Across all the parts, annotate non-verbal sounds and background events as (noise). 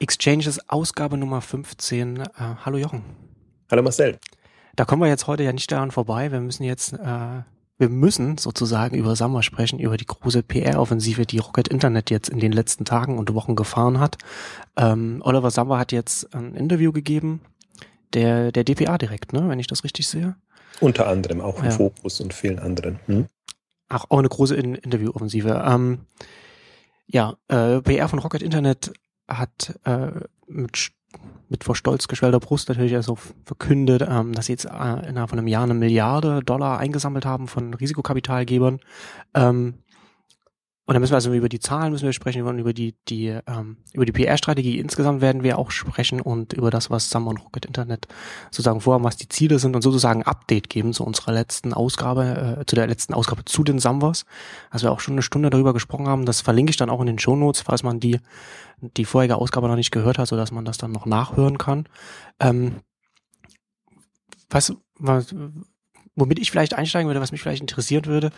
Exchanges Ausgabe Nummer 15. Äh, hallo Jochen. Hallo Marcel. Da kommen wir jetzt heute ja nicht daran vorbei. Wir müssen jetzt, äh, wir müssen sozusagen über Summer sprechen, über die große PR-Offensive, die Rocket Internet jetzt in den letzten Tagen und Wochen gefahren hat. Ähm, Oliver Summer hat jetzt ein Interview gegeben, der, der DPA direkt, ne, wenn ich das richtig sehe. Unter anderem auch im ja. Fokus und vielen anderen. Hm? Ach, auch eine große In Interview-Offensive. Ähm, ja, äh, PR von Rocket Internet hat äh, mit, mit vor Stolz geschwellter Brust natürlich also verkündet, ähm, dass sie jetzt äh, innerhalb von einem Jahr eine Milliarde Dollar eingesammelt haben von Risikokapitalgebern. Ähm, und dann müssen wir also über die Zahlen müssen wir sprechen über die, die, ähm, über die PR-Strategie insgesamt werden wir auch sprechen und über das, was und Rocket Internet sozusagen vorhaben, was die Ziele sind und sozusagen Update geben zu unserer letzten Ausgabe, äh, zu der letzten Ausgabe zu den Samwas. Also wir auch schon eine Stunde darüber gesprochen haben. Das verlinke ich dann auch in den Show Notes, falls man die, die vorherige Ausgabe noch nicht gehört hat, sodass man das dann noch nachhören kann. Ähm, was, was, womit ich vielleicht einsteigen würde, was mich vielleicht interessieren würde,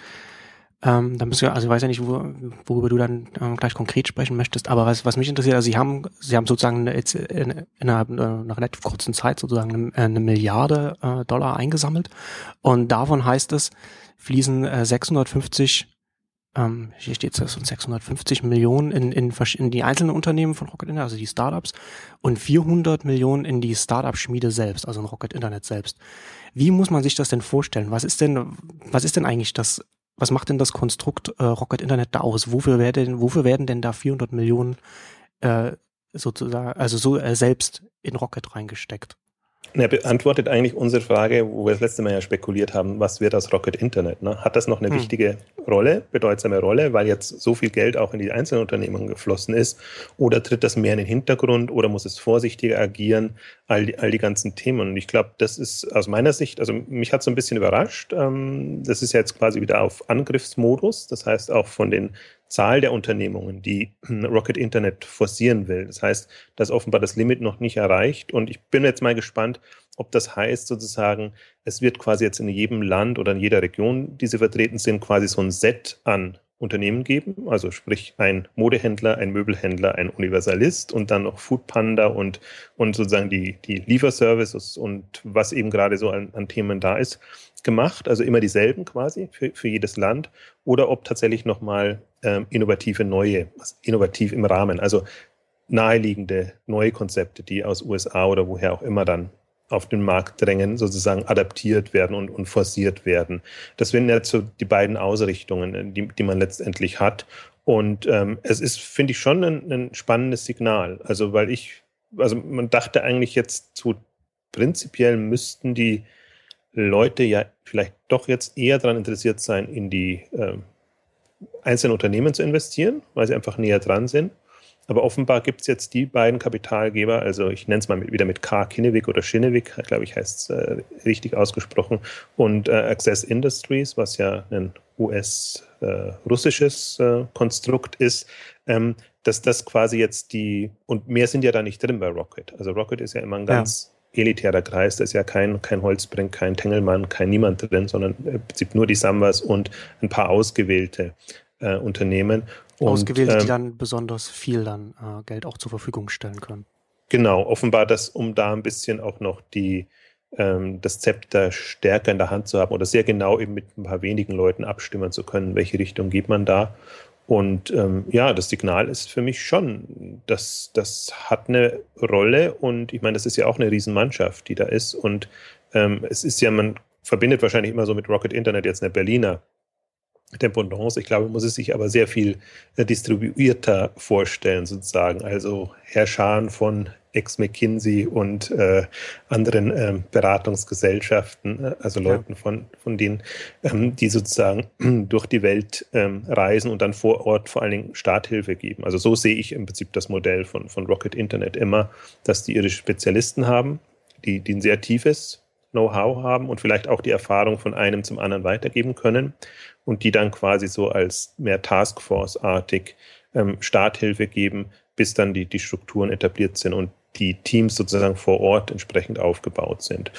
ähm, da müssen wir, also ich weiß ja nicht, wo, worüber du dann äh, gleich konkret sprechen möchtest, aber was, was mich interessiert, also sie haben, sie haben sozusagen jetzt in, innerhalb einer relativ kurzen Zeit sozusagen eine, äh, eine Milliarde äh, Dollar eingesammelt und davon heißt es, fließen äh, 650 ähm, hier steht es, 650 Millionen in, in, in die einzelnen Unternehmen von Rocket Internet, also die Startups, und 400 Millionen in die Startup-Schmiede selbst, also in Rocket Internet selbst. Wie muss man sich das denn vorstellen? Was ist denn, was ist denn eigentlich das was macht denn das Konstrukt äh, Rocket Internet da aus? Wofür werden, wofür werden denn da 400 Millionen äh, sozusagen, also so äh, selbst in Rocket reingesteckt? Er beantwortet eigentlich unsere Frage, wo wir das letzte Mal ja spekuliert haben, was wird aus Rocket Internet? Ne? Hat das noch eine hm. wichtige Rolle, bedeutsame Rolle, weil jetzt so viel Geld auch in die einzelnen Unternehmen geflossen ist? Oder tritt das mehr in den Hintergrund oder muss es vorsichtiger agieren? All die, all die ganzen Themen. Und ich glaube, das ist aus meiner Sicht, also mich hat so ein bisschen überrascht. Ähm, das ist jetzt quasi wieder auf Angriffsmodus. Das heißt, auch von den Zahl der Unternehmungen, die (clears throat) Rocket Internet forcieren will. Das heißt, dass offenbar das Limit noch nicht erreicht. Und ich bin jetzt mal gespannt, ob das heißt sozusagen, es wird quasi jetzt in jedem Land oder in jeder Region, die sie vertreten sind, quasi so ein Set an Unternehmen geben, also sprich ein Modehändler, ein Möbelhändler, ein Universalist und dann noch Foodpanda und, und sozusagen die, die Lieferservices und was eben gerade so an, an Themen da ist, gemacht, also immer dieselben quasi für, für jedes Land, oder ob tatsächlich nochmal ähm, innovative neue, innovativ im Rahmen, also naheliegende neue Konzepte, die aus USA oder woher auch immer dann auf den Markt drängen, sozusagen adaptiert werden und, und forciert werden. Das sind jetzt so die beiden Ausrichtungen, die, die man letztendlich hat. Und ähm, es ist, finde ich, schon ein, ein, spannendes Signal. Also, weil ich, also man dachte eigentlich jetzt so prinzipiell müssten die Leute ja vielleicht doch jetzt eher daran interessiert sein, in die äh, einzelnen Unternehmen zu investieren, weil sie einfach näher dran sind. Aber offenbar gibt es jetzt die beiden Kapitalgeber, also ich nenne es mal wieder mit K. Kinnevik oder Schinnevik, glaube ich, heißt es äh, richtig ausgesprochen, und äh, Access Industries, was ja ein US-russisches äh, äh, Konstrukt ist, ähm, dass das quasi jetzt die, und mehr sind ja da nicht drin bei Rocket. Also Rocket ist ja immer ein ganz ja. elitärer Kreis, da ist ja kein, kein Holzbrink, kein Tengelmann, kein Niemand drin, sondern im Prinzip nur die Sambas und ein paar ausgewählte äh, Unternehmen. Ausgewählte, ähm, die dann besonders viel dann äh, Geld auch zur Verfügung stellen können. Genau, offenbar das, um da ein bisschen auch noch die, ähm, das Zepter stärker in der Hand zu haben oder sehr genau eben mit ein paar wenigen Leuten abstimmen zu können, welche Richtung geht man da. Und ähm, ja, das Signal ist für mich schon, dass das hat eine Rolle und ich meine, das ist ja auch eine Riesenmannschaft, die da ist. Und ähm, es ist ja, man verbindet wahrscheinlich immer so mit Rocket Internet jetzt eine Berliner Dependance. Ich glaube, man muss es sich aber sehr viel äh, distribuierter vorstellen, sozusagen. Also Herrscharen von Ex-McKinsey und äh, anderen ähm, Beratungsgesellschaften, äh, also Leuten ja. von, von denen, ähm, die sozusagen (clears throat) durch die Welt ähm, reisen und dann vor Ort vor allen Dingen Starthilfe geben. Also so sehe ich im Prinzip das Modell von, von Rocket Internet immer, dass die ihre Spezialisten haben, die, die ein sehr tiefes Know-how haben und vielleicht auch die Erfahrung von einem zum anderen weitergeben können und die dann quasi so als mehr Taskforce-artig ähm, Starthilfe geben, bis dann die, die Strukturen etabliert sind und die Teams sozusagen vor Ort entsprechend aufgebaut sind.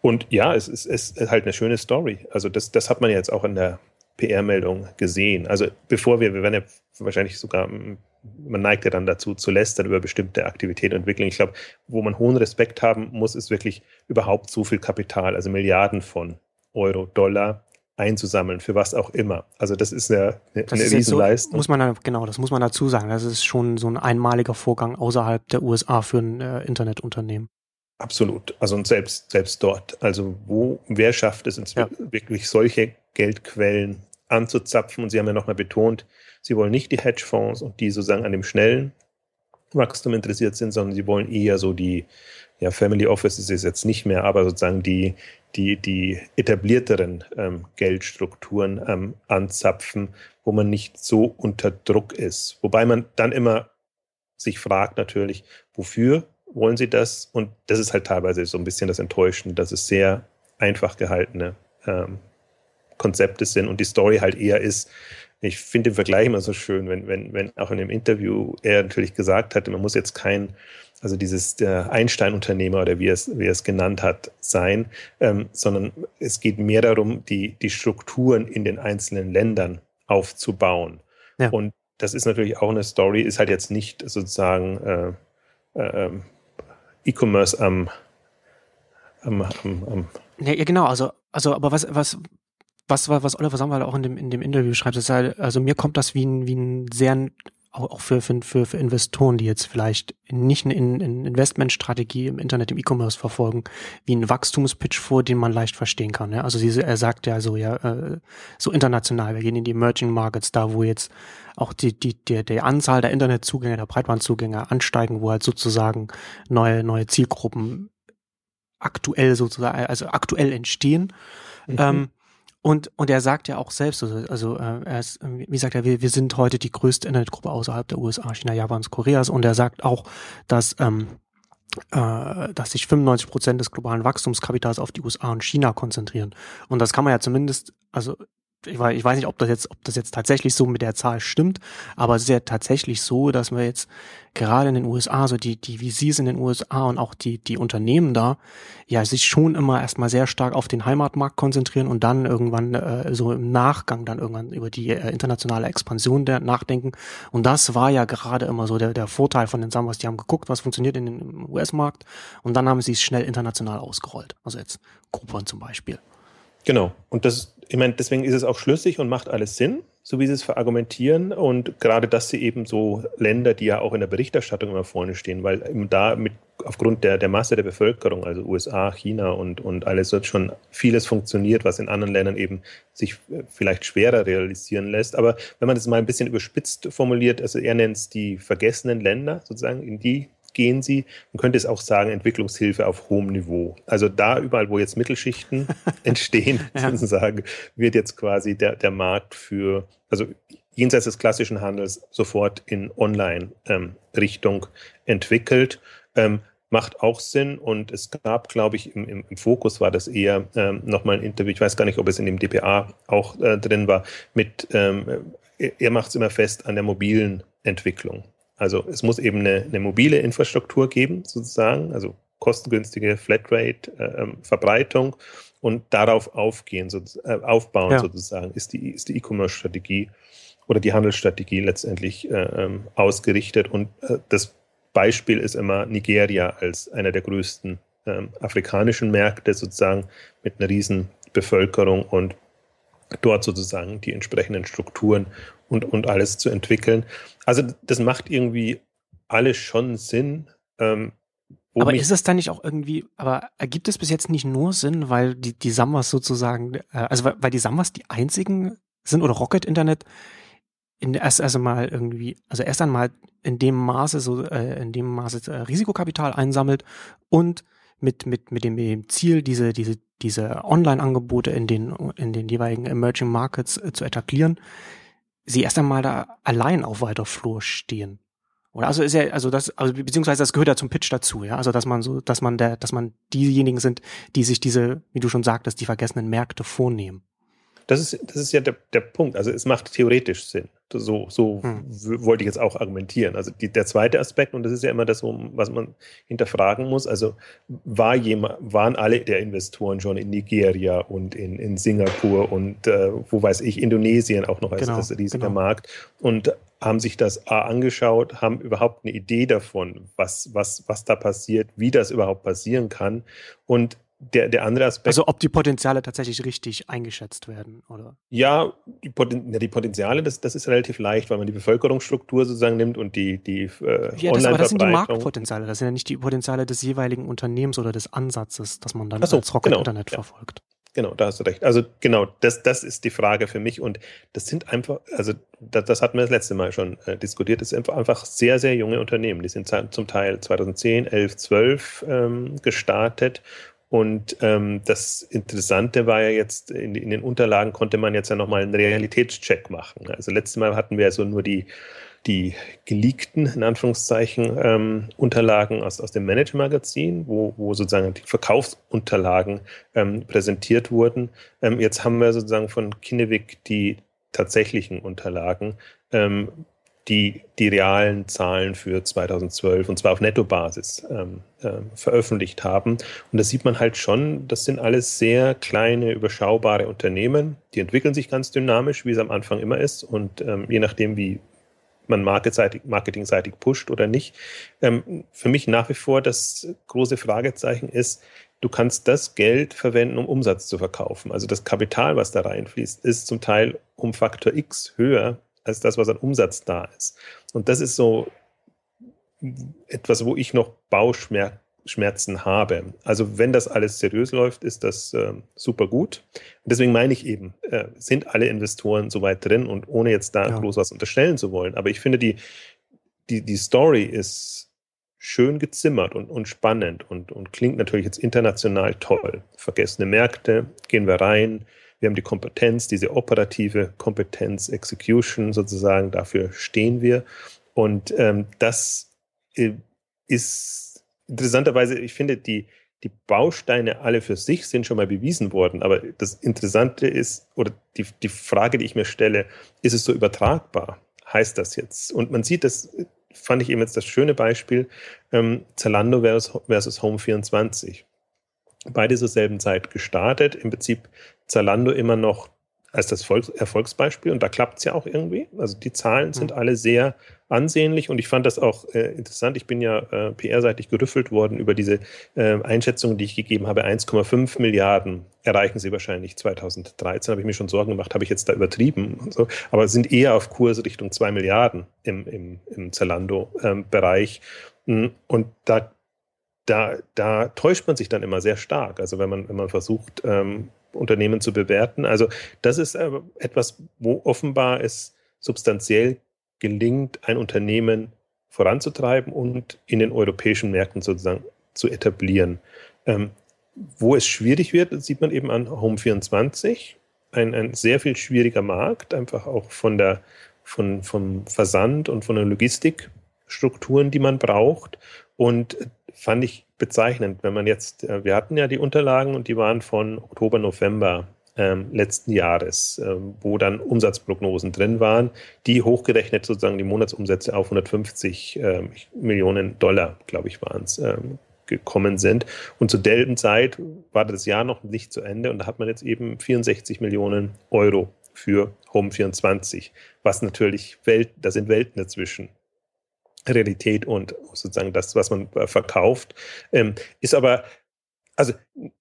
Und ja, es ist, es ist halt eine schöne Story. Also das, das hat man jetzt auch in der PR-Meldung gesehen. Also bevor wir, wir werden ja wahrscheinlich sogar man neigt ja dann dazu zu lästern über bestimmte Aktivitäten und Entwicklung. Ich glaube, wo man hohen Respekt haben muss, ist wirklich überhaupt so viel Kapital, also Milliarden von Euro, Dollar einzusammeln, für was auch immer. Also das ist eine, eine, das eine Riesenleistung. So, muss man genau, das muss man dazu sagen. Das ist schon so ein einmaliger Vorgang außerhalb der USA für ein äh, Internetunternehmen. Absolut. Also und selbst, selbst dort. Also wo, wer schafft es ja. wirklich solche Geldquellen anzuzapfen? Und Sie haben ja nochmal betont, Sie wollen nicht die Hedgefonds und die sozusagen an dem schnellen Wachstum interessiert sind, sondern Sie wollen eher so die, ja, Family Offices ist jetzt nicht mehr, aber sozusagen die, die, die etablierteren ähm, Geldstrukturen ähm, anzapfen, wo man nicht so unter Druck ist. Wobei man dann immer sich fragt natürlich, wofür wollen sie das? Und das ist halt teilweise so ein bisschen das Enttäuschende, dass es sehr einfach gehaltene ähm, Konzepte sind und die Story halt eher ist, ich finde den Vergleich immer so schön, wenn, wenn, wenn auch in dem Interview er natürlich gesagt hatte, man muss jetzt kein, also dieses der Einstein-Unternehmer oder wie er es, wie er es genannt hat, sein, ähm, sondern es geht mehr darum, die, die Strukturen in den einzelnen Ländern aufzubauen. Ja. Und das ist natürlich auch eine Story, ist halt jetzt nicht sozusagen äh, äh, E-Commerce am, am, am, am ja, ja, genau, also, also, aber was, was, was, was Oliver Samwald auch in dem, in dem Interview schreibt, ist halt, also mir kommt das wie ein, wie ein sehr, auch für, für, für Investoren, die jetzt vielleicht nicht eine in Investmentstrategie im Internet, im E-Commerce verfolgen, wie ein Wachstumspitch vor, den man leicht verstehen kann. Ja? Also diese, er sagt ja so, ja, äh, so international, wir gehen in die Emerging Markets, da wo jetzt auch die, die, die, die Anzahl der Internetzugänge, der Breitbandzugänge ansteigen, wo halt sozusagen neue, neue Zielgruppen aktuell sozusagen, also aktuell entstehen. Mhm. Ähm, und, und er sagt ja auch selbst, also, also äh, er ist, wie sagt er, wir, wir sind heute die größte Internetgruppe außerhalb der USA, China, Japans, Koreas. Und er sagt auch, dass, ähm, äh, dass sich 95 Prozent des globalen Wachstumskapitals auf die USA und China konzentrieren. Und das kann man ja zumindest, also ich weiß, ich weiß nicht, ob das jetzt, ob das jetzt tatsächlich so mit der Zahl stimmt, aber es ist ja tatsächlich so, dass wir jetzt gerade in den USA, so die, die VCs in den USA und auch die, die Unternehmen da, ja, sich schon immer erstmal sehr stark auf den Heimatmarkt konzentrieren und dann irgendwann äh, so im Nachgang dann irgendwann über die äh, internationale Expansion der nachdenken. Und das war ja gerade immer so der, der Vorteil von den Sambas. Die haben geguckt, was funktioniert in den US-Markt und dann haben sie es schnell international ausgerollt. Also jetzt Groupon zum Beispiel. Genau. Und das, ich meine, deswegen ist es auch schlüssig und macht alles Sinn, so wie sie es verargumentieren. Und gerade, dass sie eben so Länder, die ja auch in der Berichterstattung immer vorne stehen, weil da mit aufgrund der, der Masse der Bevölkerung, also USA, China und, und alles, wird schon vieles funktioniert, was in anderen Ländern eben sich vielleicht schwerer realisieren lässt. Aber wenn man das mal ein bisschen überspitzt formuliert, also er nennt es die vergessenen Länder, sozusagen, in die gehen sie. Man könnte es auch sagen, Entwicklungshilfe auf hohem Niveau. Also da überall, wo jetzt Mittelschichten (laughs) entstehen, ja. sozusagen, wird jetzt quasi der, der Markt für, also jenseits des klassischen Handels sofort in Online-Richtung ähm, entwickelt. Ähm, macht auch Sinn und es gab, glaube ich, im, im, im Fokus war das eher ähm, nochmal ein Interview, ich weiß gar nicht, ob es in dem DPA auch äh, drin war, mit, ähm, er macht es immer fest an der mobilen Entwicklung. Also es muss eben eine, eine mobile Infrastruktur geben, sozusagen, also kostengünstige Flatrate-Verbreitung äh, und darauf aufgehen, so, äh, aufbauen ja. sozusagen, ist die, ist die E-Commerce-Strategie oder die Handelsstrategie letztendlich äh, ähm, ausgerichtet. Und äh, das Beispiel ist immer Nigeria als einer der größten ähm, afrikanischen Märkte sozusagen mit einer riesen Bevölkerung und dort sozusagen die entsprechenden Strukturen und, und alles zu entwickeln. Also das macht irgendwie alles schon Sinn. Ähm, aber ist es dann nicht auch irgendwie, aber ergibt es bis jetzt nicht nur Sinn, weil die, die Samwas sozusagen, äh, also weil, weil die Samwas die einzigen sind oder Rocket Internet in erst erst einmal irgendwie, also erst einmal in dem Maße so, äh, in dem Maße äh, Risikokapital einsammelt und mit, mit, mit dem Ziel, diese, diese, diese Online-Angebote in den, in den jeweiligen Emerging Markets äh, zu etablieren, sie erst einmal da allein auf weiter Flur stehen. Oder also ist ja, also das, also beziehungsweise das gehört ja zum Pitch dazu, ja. Also dass man so, dass man der, dass man diejenigen sind, die sich diese, wie du schon sagtest, die vergessenen Märkte vornehmen. Das ist, das ist ja der, der Punkt. Also es macht theoretisch Sinn. So, so hm. wollte ich jetzt auch argumentieren. Also die, der zweite Aspekt, und das ist ja immer das, was man hinterfragen muss, also war jemand, waren alle der Investoren schon in Nigeria und in, in Singapur und äh, wo weiß ich, Indonesien auch noch als, genau, als riesiger genau. Markt. Und haben sich das A angeschaut, haben überhaupt eine Idee davon, was, was, was da passiert, wie das überhaupt passieren kann. Und der, der andere Aspekt. Also ob die Potenziale tatsächlich richtig eingeschätzt werden, oder? Ja, die, Poten die Potenziale, das, das ist relativ leicht, weil man die Bevölkerungsstruktur sozusagen nimmt und die, die äh, ja, das, aber das sind die Marktpotenziale, das sind ja nicht die Potenziale des jeweiligen Unternehmens oder des Ansatzes, dass man dann so, als Rocket genau, Internet ja. verfolgt. Genau, da hast du recht. Also genau, das, das ist die Frage für mich und das sind einfach, also das, das hatten wir das letzte Mal schon äh, diskutiert, das sind einfach sehr, sehr junge Unternehmen. Die sind zum Teil 2010, 11, 12 ähm, gestartet und ähm, das Interessante war ja jetzt, in, in, den Unterlagen konnte man jetzt ja nochmal einen Realitätscheck machen. Also letztes Mal hatten wir ja so nur die, die geleakten, in Anführungszeichen, ähm, Unterlagen aus, aus dem Manager-Magazin, wo, wo sozusagen die Verkaufsunterlagen ähm, präsentiert wurden. Ähm, jetzt haben wir sozusagen von Kinnevik die tatsächlichen Unterlagen, ähm, die die realen Zahlen für 2012 und zwar auf Nettobasis ähm, äh, veröffentlicht haben. Und da sieht man halt schon, das sind alles sehr kleine, überschaubare Unternehmen. Die entwickeln sich ganz dynamisch, wie es am Anfang immer ist. Und ähm, je nachdem, wie man marketingseitig, marketingseitig pusht oder nicht. Ähm, für mich nach wie vor das große Fragezeichen ist, du kannst das Geld verwenden, um Umsatz zu verkaufen. Also das Kapital, was da reinfließt, ist zum Teil um Faktor X höher als das, was an Umsatz da ist. Und das ist so etwas, wo ich noch Bauchschmerzen habe. Also wenn das alles seriös läuft, ist das äh, super gut. Und deswegen meine ich eben, äh, sind alle Investoren soweit drin und ohne jetzt da ja. bloß was unterstellen zu wollen. Aber ich finde, die, die, die Story ist schön gezimmert und, und spannend und, und klingt natürlich jetzt international toll. Vergessene Märkte, gehen wir rein, wir haben die Kompetenz, diese operative Kompetenz, Execution sozusagen, dafür stehen wir. Und ähm, das äh, ist interessanterweise, ich finde, die, die Bausteine alle für sich sind schon mal bewiesen worden. Aber das Interessante ist, oder die, die Frage, die ich mir stelle, ist es so übertragbar? Heißt das jetzt? Und man sieht das, fand ich eben jetzt das schöne Beispiel, ähm, Zalando versus, versus Home24 beide zur selben Zeit gestartet. Im Prinzip Zalando immer noch als das Volks Erfolgsbeispiel und da klappt es ja auch irgendwie. Also die Zahlen sind mhm. alle sehr ansehnlich und ich fand das auch äh, interessant. Ich bin ja äh, PR-seitig gerüffelt worden über diese äh, Einschätzung, die ich gegeben habe. 1,5 Milliarden erreichen sie wahrscheinlich 2013. Habe ich mir schon Sorgen gemacht, habe ich jetzt da übertrieben und so. Aber sind eher auf Kurs Richtung 2 Milliarden im, im, im Zalando-Bereich. Ähm, und da da, da täuscht man sich dann immer sehr stark. Also wenn man, wenn man versucht, ähm, Unternehmen zu bewerten. Also das ist äh, etwas, wo offenbar es substanziell gelingt, ein Unternehmen voranzutreiben und in den europäischen Märkten sozusagen zu etablieren. Ähm, wo es schwierig wird, sieht man eben an Home24. Ein, ein sehr viel schwieriger Markt, einfach auch von der, von, vom Versand und von den Logistikstrukturen, die man braucht. Und fand ich bezeichnend, wenn man jetzt, äh, wir hatten ja die Unterlagen und die waren von Oktober, November ähm, letzten Jahres, ähm, wo dann Umsatzprognosen drin waren, die hochgerechnet sozusagen die Monatsumsätze auf 150 ähm, Millionen Dollar, glaube ich, waren es, ähm, gekommen sind. Und zur selben Zeit war das Jahr noch nicht zu Ende und da hat man jetzt eben 64 Millionen Euro für Home 24, was natürlich Welt, da sind Welten dazwischen. Realität und sozusagen das, was man äh, verkauft. Ähm, ist aber, also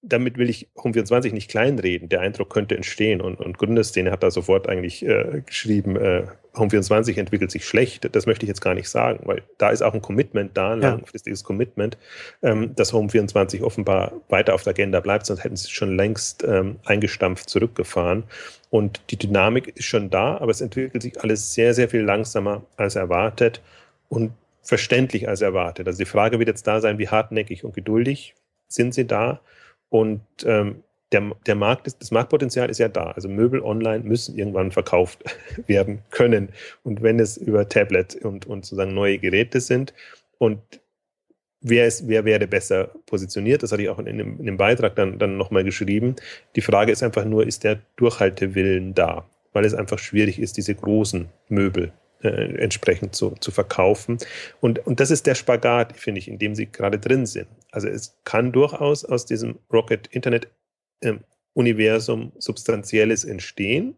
damit will ich Home24 nicht kleinreden. Der Eindruck könnte entstehen und, und Gründerszene hat da sofort eigentlich äh, geschrieben, äh, Home24 entwickelt sich schlecht. Das möchte ich jetzt gar nicht sagen, weil da ist auch ein Commitment da, ein ja. langfristiges Commitment, ähm, dass Home24 offenbar weiter auf der Agenda bleibt, sonst hätten sie schon längst ähm, eingestampft zurückgefahren. Und die Dynamik ist schon da, aber es entwickelt sich alles sehr, sehr viel langsamer als erwartet und verständlich als erwartet. Also die Frage wird jetzt da sein, wie hartnäckig und geduldig sind sie da? Und ähm, der, der Markt ist, das Marktpotenzial ist ja da. Also Möbel online müssen irgendwann verkauft (laughs) werden können. Und wenn es über Tablet und, und sozusagen neue Geräte sind und wer, ist, wer wäre besser positioniert, das hatte ich auch in dem, in dem Beitrag dann, dann nochmal geschrieben. Die Frage ist einfach nur, ist der Durchhaltewillen da? Weil es einfach schwierig ist, diese großen Möbel äh, entsprechend zu, zu verkaufen. Und, und das ist der Spagat, finde ich, in dem sie gerade drin sind. Also es kann durchaus aus diesem Rocket Internet ähm, Universum Substanzielles entstehen.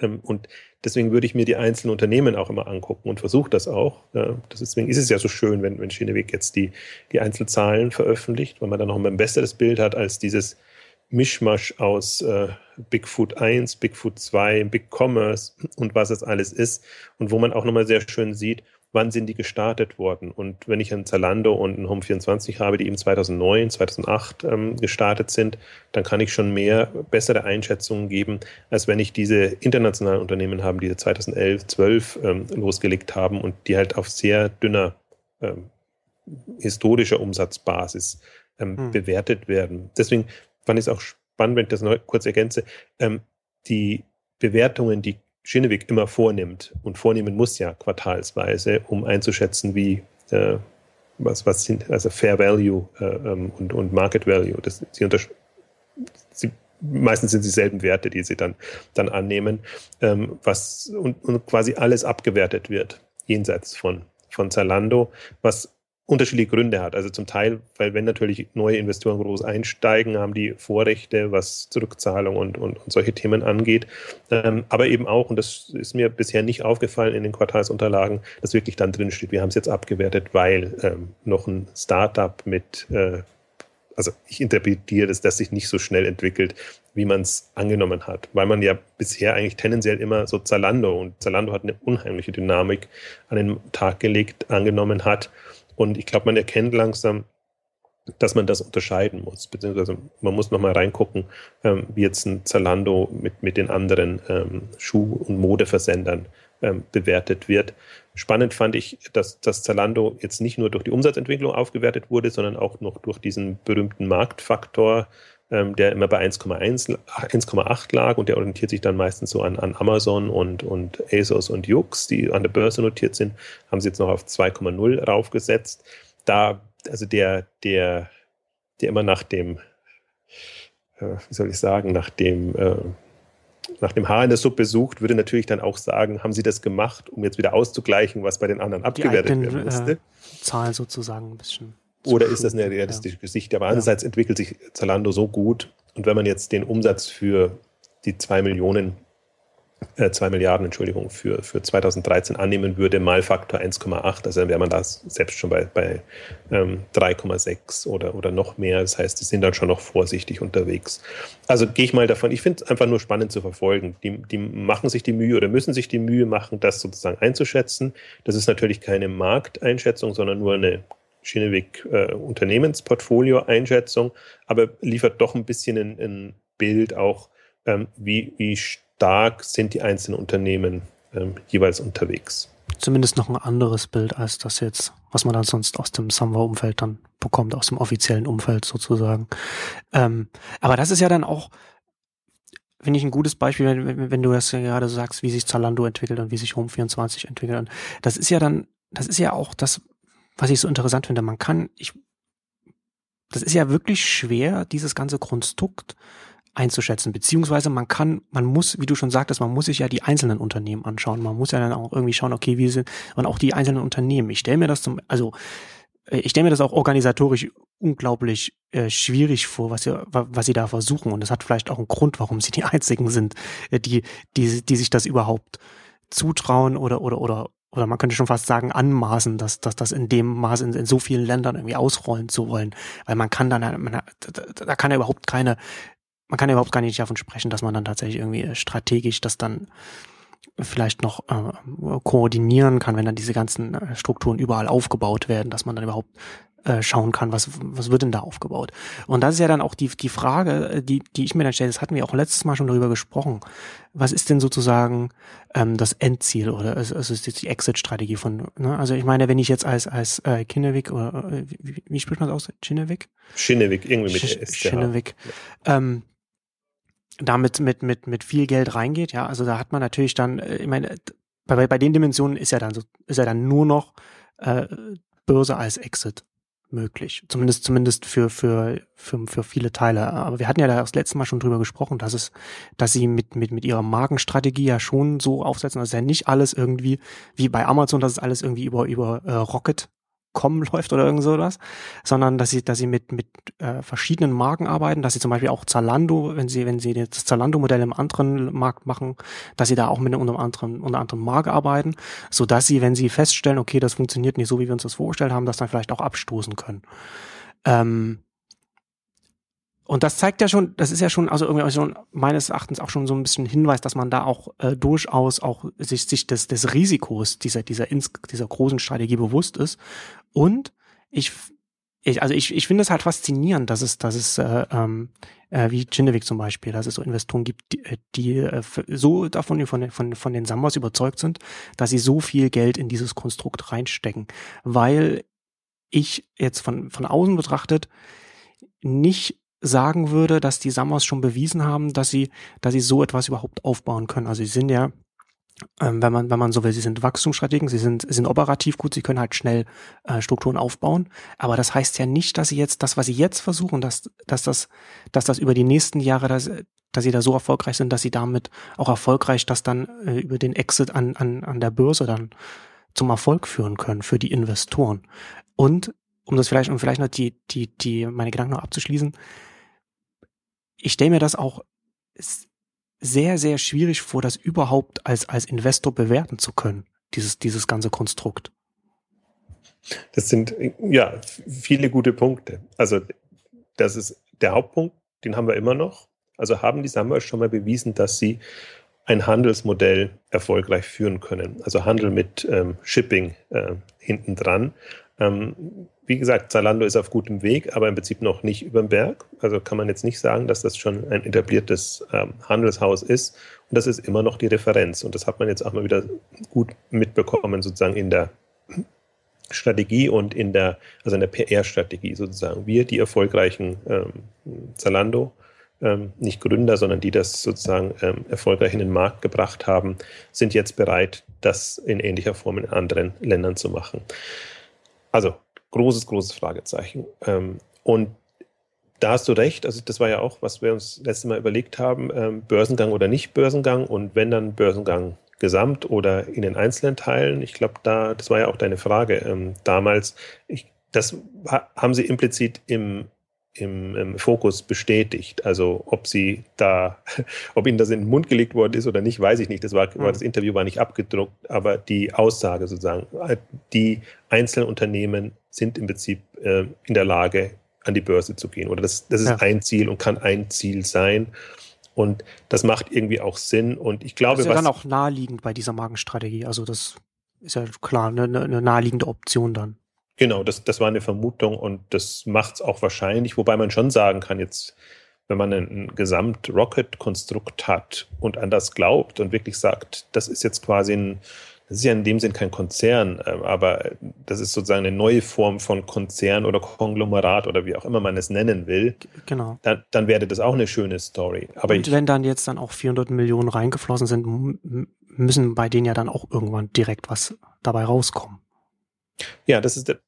Ähm, und deswegen würde ich mir die einzelnen Unternehmen auch immer angucken und versuche das auch. deswegen ist es ja so schön, wenn, wenn Schieneweg jetzt die, die Einzelzahlen veröffentlicht, weil man dann noch ein besseres Bild hat als dieses Mischmasch aus äh, Bigfoot 1, Bigfoot 2, Big Commerce und was es alles ist. Und wo man auch nochmal sehr schön sieht, wann sind die gestartet worden. Und wenn ich ein Zalando und ein Home24 habe, die eben 2009, 2008 ähm, gestartet sind, dann kann ich schon mehr bessere Einschätzungen geben, als wenn ich diese internationalen Unternehmen habe, die 2011, 12 ähm, losgelegt haben und die halt auf sehr dünner ähm, historischer Umsatzbasis ähm, hm. bewertet werden. Deswegen fand ich es auch spannend, wenn ich das noch kurz ergänze, ähm, die Bewertungen, die Schinneweg immer vornimmt und vornehmen muss ja quartalsweise, um einzuschätzen, wie äh, was, was sind, also Fair Value äh, ähm, und, und Market Value. Das, sie sie, meistens sind dieselben Werte, die sie dann, dann annehmen, ähm, was und, und quasi alles abgewertet wird, jenseits von, von Zalando, was unterschiedliche Gründe hat. Also zum Teil, weil wenn natürlich neue Investoren groß einsteigen, haben die Vorrechte, was Zurückzahlung und, und, und solche Themen angeht. Ähm, aber eben auch, und das ist mir bisher nicht aufgefallen in den Quartalsunterlagen, dass wirklich dann drin steht, wir haben es jetzt abgewertet, weil ähm, noch ein Startup mit, äh, also ich interpretiere das, dass sich nicht so schnell entwickelt, wie man es angenommen hat, weil man ja bisher eigentlich tendenziell immer so Zalando und Zalando hat eine unheimliche Dynamik an den Tag gelegt, angenommen hat und ich glaube, man erkennt langsam, dass man das unterscheiden muss, beziehungsweise man muss nochmal reingucken, ähm, wie jetzt ein Zalando mit, mit den anderen ähm, Schuh- und Modeversendern ähm, bewertet wird. Spannend fand ich, dass, dass Zalando jetzt nicht nur durch die Umsatzentwicklung aufgewertet wurde, sondern auch noch durch diesen berühmten Marktfaktor, ähm, der immer bei 1,8 lag und der orientiert sich dann meistens so an, an Amazon und, und ASOS und Jux, die an der Börse notiert sind, haben sie jetzt noch auf 2,0 raufgesetzt. Da, also der, der, der immer nach dem, äh, wie soll ich sagen, nach dem, äh, nach dem Haar in der Suppe sucht, würde natürlich dann auch sagen, haben Sie das gemacht, um jetzt wieder auszugleichen, was bei den anderen abgewertet eigenen, werden musste? Äh, Zahlen sozusagen ein bisschen. Oder ist das eine realistische ja. Gesicht? Aber andererseits entwickelt sich Zalando so gut. Und wenn man jetzt den Umsatz für die zwei Millionen, äh, Milliarden, Entschuldigung, für, für 2013 annehmen würde, mal Faktor 1,8, also dann wäre man da selbst schon bei, bei ähm, 3,6 oder, oder noch mehr. Das heißt, die sind dann schon noch vorsichtig unterwegs. Also gehe ich mal davon, ich finde es einfach nur spannend zu verfolgen. Die, die machen sich die Mühe oder müssen sich die Mühe machen, das sozusagen einzuschätzen. Das ist natürlich keine Markteinschätzung, sondern nur eine Schieneweg äh, Unternehmensportfolio-Einschätzung, aber liefert doch ein bisschen ein, Bild auch, ähm, wie, wie stark sind die einzelnen Unternehmen ähm, jeweils unterwegs. Zumindest noch ein anderes Bild als das jetzt, was man dann sonst aus dem Samba-Umfeld dann bekommt, aus dem offiziellen Umfeld sozusagen. Ähm, aber das ist ja dann auch, finde ich, ein gutes Beispiel, wenn, wenn du das ja gerade sagst, wie sich Zalando entwickelt und wie sich Home24 entwickelt. Das ist ja dann, das ist ja auch das, was ich so interessant finde, man kann, ich, das ist ja wirklich schwer, dieses ganze Konstrukt einzuschätzen, beziehungsweise man kann, man muss, wie du schon sagtest, man muss sich ja die einzelnen Unternehmen anschauen. Man muss ja dann auch irgendwie schauen, okay, wie sind, und auch die einzelnen Unternehmen. Ich stelle mir das zum, also äh, ich stelle mir das auch organisatorisch unglaublich äh, schwierig vor, was sie, was sie da versuchen. Und das hat vielleicht auch einen Grund, warum sie die (laughs) einzigen sind, äh, die, die, die sich das überhaupt zutrauen oder, oder, oder, oder man könnte schon fast sagen, anmaßen, dass, dass das in dem Maß in, in so vielen Ländern irgendwie ausrollen zu wollen. Weil man kann dann, man, da, da kann ja überhaupt keine, man kann ja überhaupt gar nicht davon sprechen, dass man dann tatsächlich irgendwie äh, strategisch das dann vielleicht noch äh, koordinieren kann, wenn dann diese ganzen äh, Strukturen überall aufgebaut werden, dass man dann überhaupt äh, schauen kann, was, was wird denn da aufgebaut. Und das ist ja dann auch die, die Frage, äh, die, die ich mir dann stelle, das hatten wir auch letztes Mal schon darüber gesprochen. Was ist denn sozusagen ähm, das Endziel oder es, es ist jetzt die Exit-Strategie von, ne? also ich meine, wenn ich jetzt als, als äh, Kinnevik oder äh, wie, wie spricht man das aus? Kinnevik? Kinnevik, irgendwie mit Sch Kinnevik. Ja. Ähm, damit mit, mit, mit viel Geld reingeht, ja, also da hat man natürlich dann, äh, ich meine, bei, bei den Dimensionen ist ja dann so, ist ja dann nur noch äh, Börse als Exit möglich. Zumindest, zumindest für, für, für, für viele Teile. Aber wir hatten ja da das letzte Mal schon drüber gesprochen, dass es, dass sie mit, mit, mit ihrer Markenstrategie ja schon so aufsetzen, dass ja nicht alles irgendwie, wie bei Amazon, dass es alles irgendwie über, über äh, Rocket .com läuft oder irgend sowas, sondern dass sie, dass sie mit, mit äh, verschiedenen Marken arbeiten, dass sie zum Beispiel auch Zalando, wenn sie, wenn sie das Zalando-Modell im anderen Markt machen, dass sie da auch mit einer anderen, unter anderem Marke arbeiten, so dass sie, wenn sie feststellen, okay, das funktioniert nicht so, wie wir uns das vorgestellt haben, das dann vielleicht auch abstoßen können. Ähm, und das zeigt ja schon, das ist ja schon, also irgendwie schon meines Erachtens auch schon so ein bisschen Hinweis, dass man da auch äh, durchaus auch sich, sich des, des Risikos dieser, dieser, ins, dieser großen Strategie bewusst ist. Und ich, ich also ich, ich finde es halt faszinierend, dass es, dass es äh, ähm, äh, wie Chinevik zum Beispiel, dass es so Investoren gibt, die, die äh, so davon von, von, von den Sambas überzeugt sind, dass sie so viel Geld in dieses Konstrukt reinstecken. Weil ich jetzt von, von außen betrachtet nicht sagen würde, dass die Samos schon bewiesen haben, dass sie, dass sie so etwas überhaupt aufbauen können. Also sie sind ja, ähm, wenn man, wenn man so will, sie sind Wachstumsstrategen, sie sind, sind operativ gut, sie können halt schnell äh, Strukturen aufbauen. Aber das heißt ja nicht, dass sie jetzt das, was sie jetzt versuchen, dass, dass das, dass das über die nächsten Jahre, dass, dass sie da so erfolgreich sind, dass sie damit auch erfolgreich das dann äh, über den Exit an, an, an der Börse dann zum Erfolg führen können für die Investoren. Und um das vielleicht, um vielleicht noch die, die, die, meine Gedanken noch abzuschließen, ich stelle mir das auch sehr, sehr schwierig vor, das überhaupt als, als Investor bewerten zu können, dieses, dieses ganze Konstrukt. Das sind, ja, viele gute Punkte. Also, das ist der Hauptpunkt, den haben wir immer noch. Also haben die Sammler schon mal bewiesen, dass sie ein Handelsmodell erfolgreich führen können. Also Handel mit ähm, Shipping äh, hinten dran. Ähm, wie gesagt, Zalando ist auf gutem Weg, aber im Prinzip noch nicht über dem Berg. Also kann man jetzt nicht sagen, dass das schon ein etabliertes ähm, Handelshaus ist. Und das ist immer noch die Referenz. Und das hat man jetzt auch mal wieder gut mitbekommen, sozusagen in der Strategie und in der, also in der PR-Strategie sozusagen. Wir, die erfolgreichen ähm, Zalando, ähm, nicht Gründer, sondern die das sozusagen ähm, erfolgreich in den Markt gebracht haben, sind jetzt bereit, das in ähnlicher Form in anderen Ländern zu machen. Also großes, großes Fragezeichen. Ähm, und da hast du recht, also das war ja auch, was wir uns letztes Mal überlegt haben, ähm, Börsengang oder nicht Börsengang und wenn dann Börsengang gesamt oder in den einzelnen Teilen. Ich glaube, da, das war ja auch deine Frage ähm, damals. Ich, das haben sie implizit im im, im, Fokus bestätigt. Also ob sie da, (laughs) ob ihnen das in den Mund gelegt worden ist oder nicht, weiß ich nicht. Das war, war das Interview war nicht abgedruckt, aber die Aussage sozusagen, die einzelnen Unternehmen sind im Prinzip äh, in der Lage, an die Börse zu gehen. Oder das, das ist ja. ein Ziel und kann ein Ziel sein. Und das macht irgendwie auch Sinn. Und ich glaube, das ist ja dann auch naheliegend bei dieser Markenstrategie. Also das ist ja klar eine, eine naheliegende Option dann. Genau, das, das war eine Vermutung und das macht es auch wahrscheinlich, wobei man schon sagen kann, jetzt, wenn man ein, Gesamt-Rocket-Konstrukt hat und an das glaubt und wirklich sagt, das ist jetzt quasi ein, das ist ja in dem Sinn kein Konzern, äh, aber das ist sozusagen eine neue Form von Konzern oder Konglomerat oder wie auch immer man es nennen will. Genau. Dann, dann wäre das auch eine schöne Story. Aber und wenn dann jetzt dann auch 400 Millionen reingeflossen sind, müssen bei denen ja dann auch irgendwann direkt was dabei rauskommen. Ja, das ist der,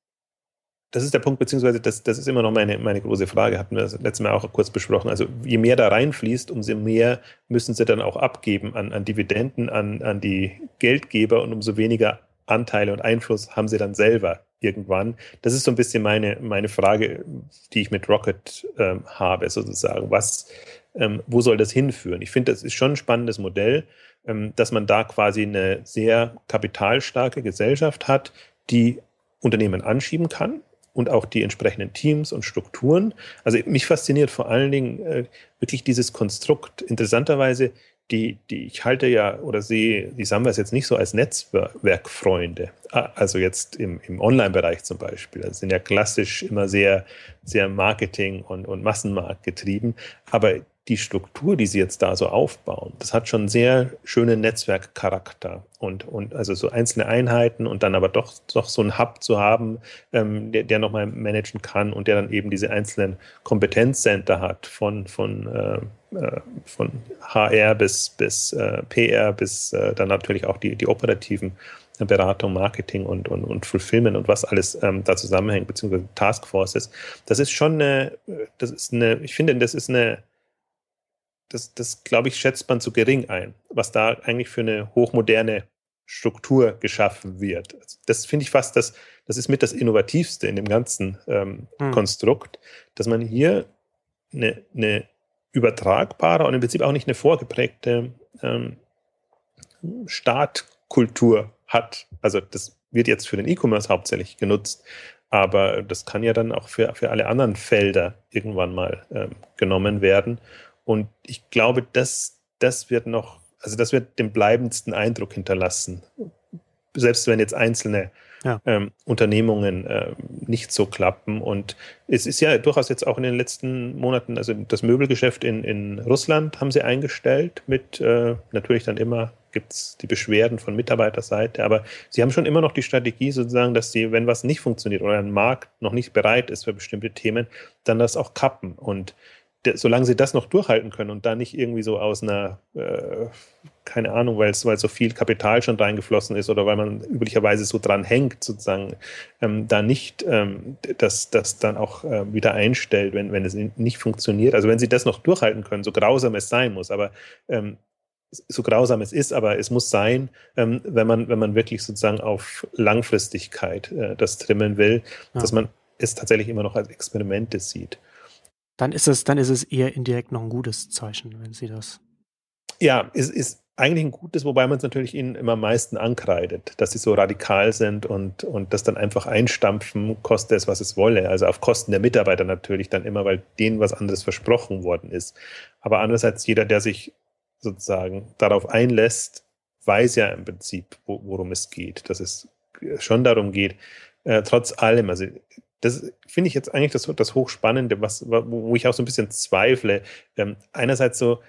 das ist der Punkt, beziehungsweise das, das ist immer noch meine, meine große Frage, hatten wir das letzte Mal auch kurz besprochen. Also je mehr da reinfließt, umso mehr müssen sie dann auch abgeben an, an Dividenden, an, an die Geldgeber und umso weniger Anteile und Einfluss haben sie dann selber irgendwann. Das ist so ein bisschen meine, meine Frage, die ich mit Rocket ähm, habe, sozusagen. Was, ähm, wo soll das hinführen? Ich finde, das ist schon ein spannendes Modell, ähm, dass man da quasi eine sehr kapitalstarke Gesellschaft hat, die Unternehmen anschieben kann, und auch die entsprechenden Teams und Strukturen. Also mich fasziniert vor allen Dingen äh, wirklich dieses Konstrukt. Interessanterweise, die, die ich halte ja oder sehe die Samba jetzt nicht so als Netzwerkfreunde. Ah, also jetzt im, im Online-Bereich zum Beispiel. Das sind ja klassisch immer sehr, sehr Marketing und, und Massenmarkt getrieben. Aber die Struktur, die sie jetzt da so aufbauen, das hat schon sehr schönen Netzwerkcharakter und, und also so einzelne Einheiten und dann aber doch, doch so einen Hub zu haben, ähm, der, der nochmal managen kann und der dann eben diese einzelnen Kompetenzcenter hat von, von, äh, äh von HR bis, bis äh, PR bis äh, dann natürlich auch die, die operativen Beratung, Marketing und, und, und Fulfillment und was alles ähm, da zusammenhängt, beziehungsweise Taskforces. Das ist schon eine, das ist eine, ich finde, das ist eine das, das glaube ich, schätzt man zu gering ein, was da eigentlich für eine hochmoderne Struktur geschaffen wird. Also das finde ich fast das, das ist mit das Innovativste in dem ganzen ähm, hm. Konstrukt, dass man hier eine, eine, übertragbare und im Prinzip auch nicht eine vorgeprägte ähm, Startkultur hat. Also das wird jetzt für den E-Commerce hauptsächlich genutzt, aber das kann ja dann auch für, für alle anderen Felder irgendwann mal ähm, genommen werden. Und ich glaube, das, das wird noch, also das wird den bleibendsten Eindruck hinterlassen. Selbst wenn jetzt einzelne ja. ähm, Unternehmungen äh, nicht so klappen. Und es ist ja durchaus jetzt auch in den letzten Monaten, also das Möbelgeschäft in, in Russland haben sie eingestellt mit äh, natürlich dann immer gibt es die Beschwerden von Mitarbeiterseite, aber sie haben schon immer noch die Strategie sozusagen, dass sie, wenn was nicht funktioniert oder ein Markt noch nicht bereit ist für bestimmte Themen, dann das auch kappen. Und solange sie das noch durchhalten können und da nicht irgendwie so aus einer, äh, keine Ahnung, weil so viel Kapital schon reingeflossen ist oder weil man üblicherweise so dran hängt, sozusagen, ähm, da nicht ähm, das, das dann auch äh, wieder einstellt, wenn, wenn es nicht funktioniert. Also wenn sie das noch durchhalten können, so grausam es sein muss, aber ähm, so grausam es ist, aber es muss sein, ähm, wenn man, wenn man wirklich sozusagen auf Langfristigkeit äh, das trimmen will, ja. dass man es tatsächlich immer noch als Experimente sieht dann ist es, dann ist es eher indirekt noch ein gutes Zeichen, wenn Sie das. Ja, es ist eigentlich ein gutes, wobei man es natürlich ihnen immer am meisten ankreidet, dass sie so radikal sind und, und das dann einfach einstampfen, koste es, was es wolle. Also auf Kosten der Mitarbeiter natürlich dann immer, weil denen was anderes versprochen worden ist. Aber andererseits, jeder, der sich sozusagen darauf einlässt, weiß ja im Prinzip, worum es geht, dass es schon darum geht, äh, trotz allem, also das finde ich jetzt eigentlich das, das Hochspannende, was, wo ich auch so ein bisschen zweifle. Ähm, einerseits so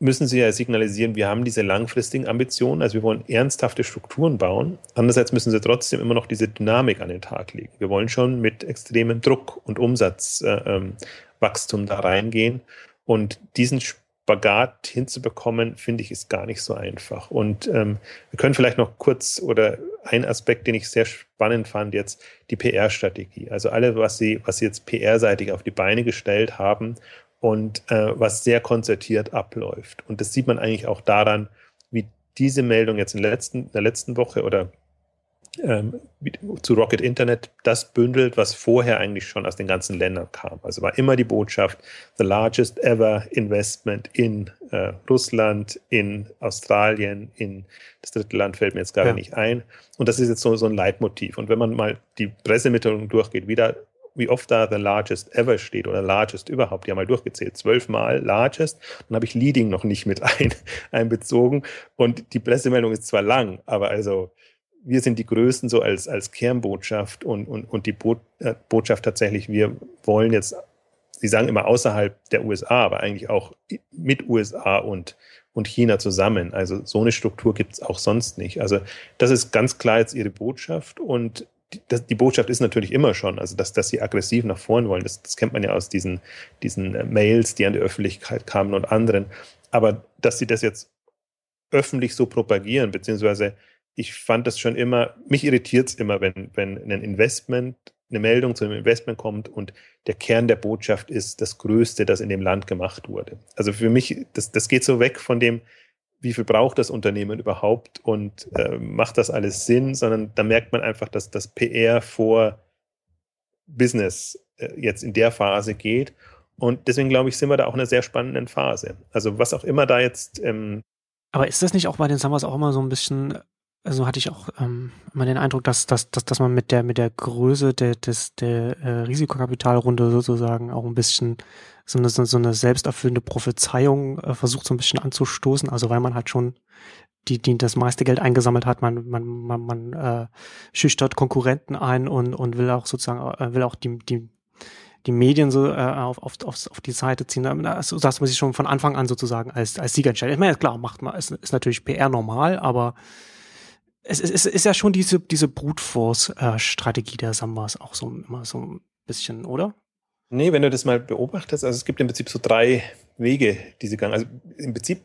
müssen sie ja signalisieren, wir haben diese langfristigen Ambitionen, also wir wollen ernsthafte Strukturen bauen. Andererseits müssen sie trotzdem immer noch diese Dynamik an den Tag legen. Wir wollen schon mit extremem Druck und Umsatzwachstum äh, ähm, da reingehen. Und diesen Spagat hinzubekommen, finde ich, ist gar nicht so einfach. Und ähm, wir können vielleicht noch kurz oder ein Aspekt, den ich sehr spannend fand, jetzt die PR-Strategie. Also alle, was sie, was sie jetzt PR-seitig auf die Beine gestellt haben und äh, was sehr konzertiert abläuft. Und das sieht man eigentlich auch daran, wie diese Meldung jetzt in der letzten, in der letzten Woche oder ähm, zu Rocket Internet das bündelt, was vorher eigentlich schon aus den ganzen Ländern kam. Also war immer die Botschaft, the largest ever investment in äh, Russland, in Australien, in das dritte Land fällt mir jetzt gerade ja. nicht ein. Und das ist jetzt so, so ein Leitmotiv. Und wenn man mal die Pressemitteilung durchgeht, wieder wie oft da the largest ever steht oder largest überhaupt, die haben mal durchgezählt, zwölfmal largest, dann habe ich Leading noch nicht mit (laughs) ein, einbezogen und die Pressemeldung ist zwar lang, aber also wir sind die Größten so als, als Kernbotschaft und, und, und die Bo äh, Botschaft tatsächlich, wir wollen jetzt, Sie sagen immer außerhalb der USA, aber eigentlich auch mit USA und, und China zusammen. Also so eine Struktur gibt es auch sonst nicht. Also das ist ganz klar jetzt Ihre Botschaft und die, das, die Botschaft ist natürlich immer schon, also dass, dass Sie aggressiv nach vorn wollen. Das, das kennt man ja aus diesen, diesen äh, Mails, die an die Öffentlichkeit kamen und anderen. Aber dass Sie das jetzt öffentlich so propagieren, beziehungsweise ich fand das schon immer, mich irritiert es immer, wenn, wenn ein Investment, eine Meldung zu einem Investment kommt und der Kern der Botschaft ist das Größte, das in dem Land gemacht wurde. Also für mich, das, das geht so weg von dem, wie viel braucht das Unternehmen überhaupt und äh, macht das alles Sinn, sondern da merkt man einfach, dass das PR vor Business äh, jetzt in der Phase geht. Und deswegen glaube ich, sind wir da auch in einer sehr spannenden Phase. Also was auch immer da jetzt. Ähm Aber ist das nicht auch bei den Summers auch immer so ein bisschen also hatte ich auch ähm, immer den Eindruck, dass, dass, dass, dass man mit der, mit der Größe der, des, der äh, Risikokapitalrunde sozusagen auch ein bisschen so eine, so eine selbsterfüllende Prophezeiung äh, versucht so ein bisschen anzustoßen. Also weil man halt schon die, die das meiste Geld eingesammelt hat, man, man, man, man äh, schüchtert Konkurrenten ein und, und will auch sozusagen, äh, will auch die, die, die Medien so äh, auf, auf, auf, die Seite ziehen, also, dass man sich schon von Anfang an sozusagen als, als Sieger entscheidet. Ich meine, klar, macht man, ist, ist natürlich PR normal, aber es, es, es ist ja schon diese, diese Brute Force-Strategie der Sambas auch so immer so ein bisschen, oder? Nee, wenn du das mal beobachtest, also es gibt im Prinzip so drei Wege, die sie gegangen. Also im Prinzip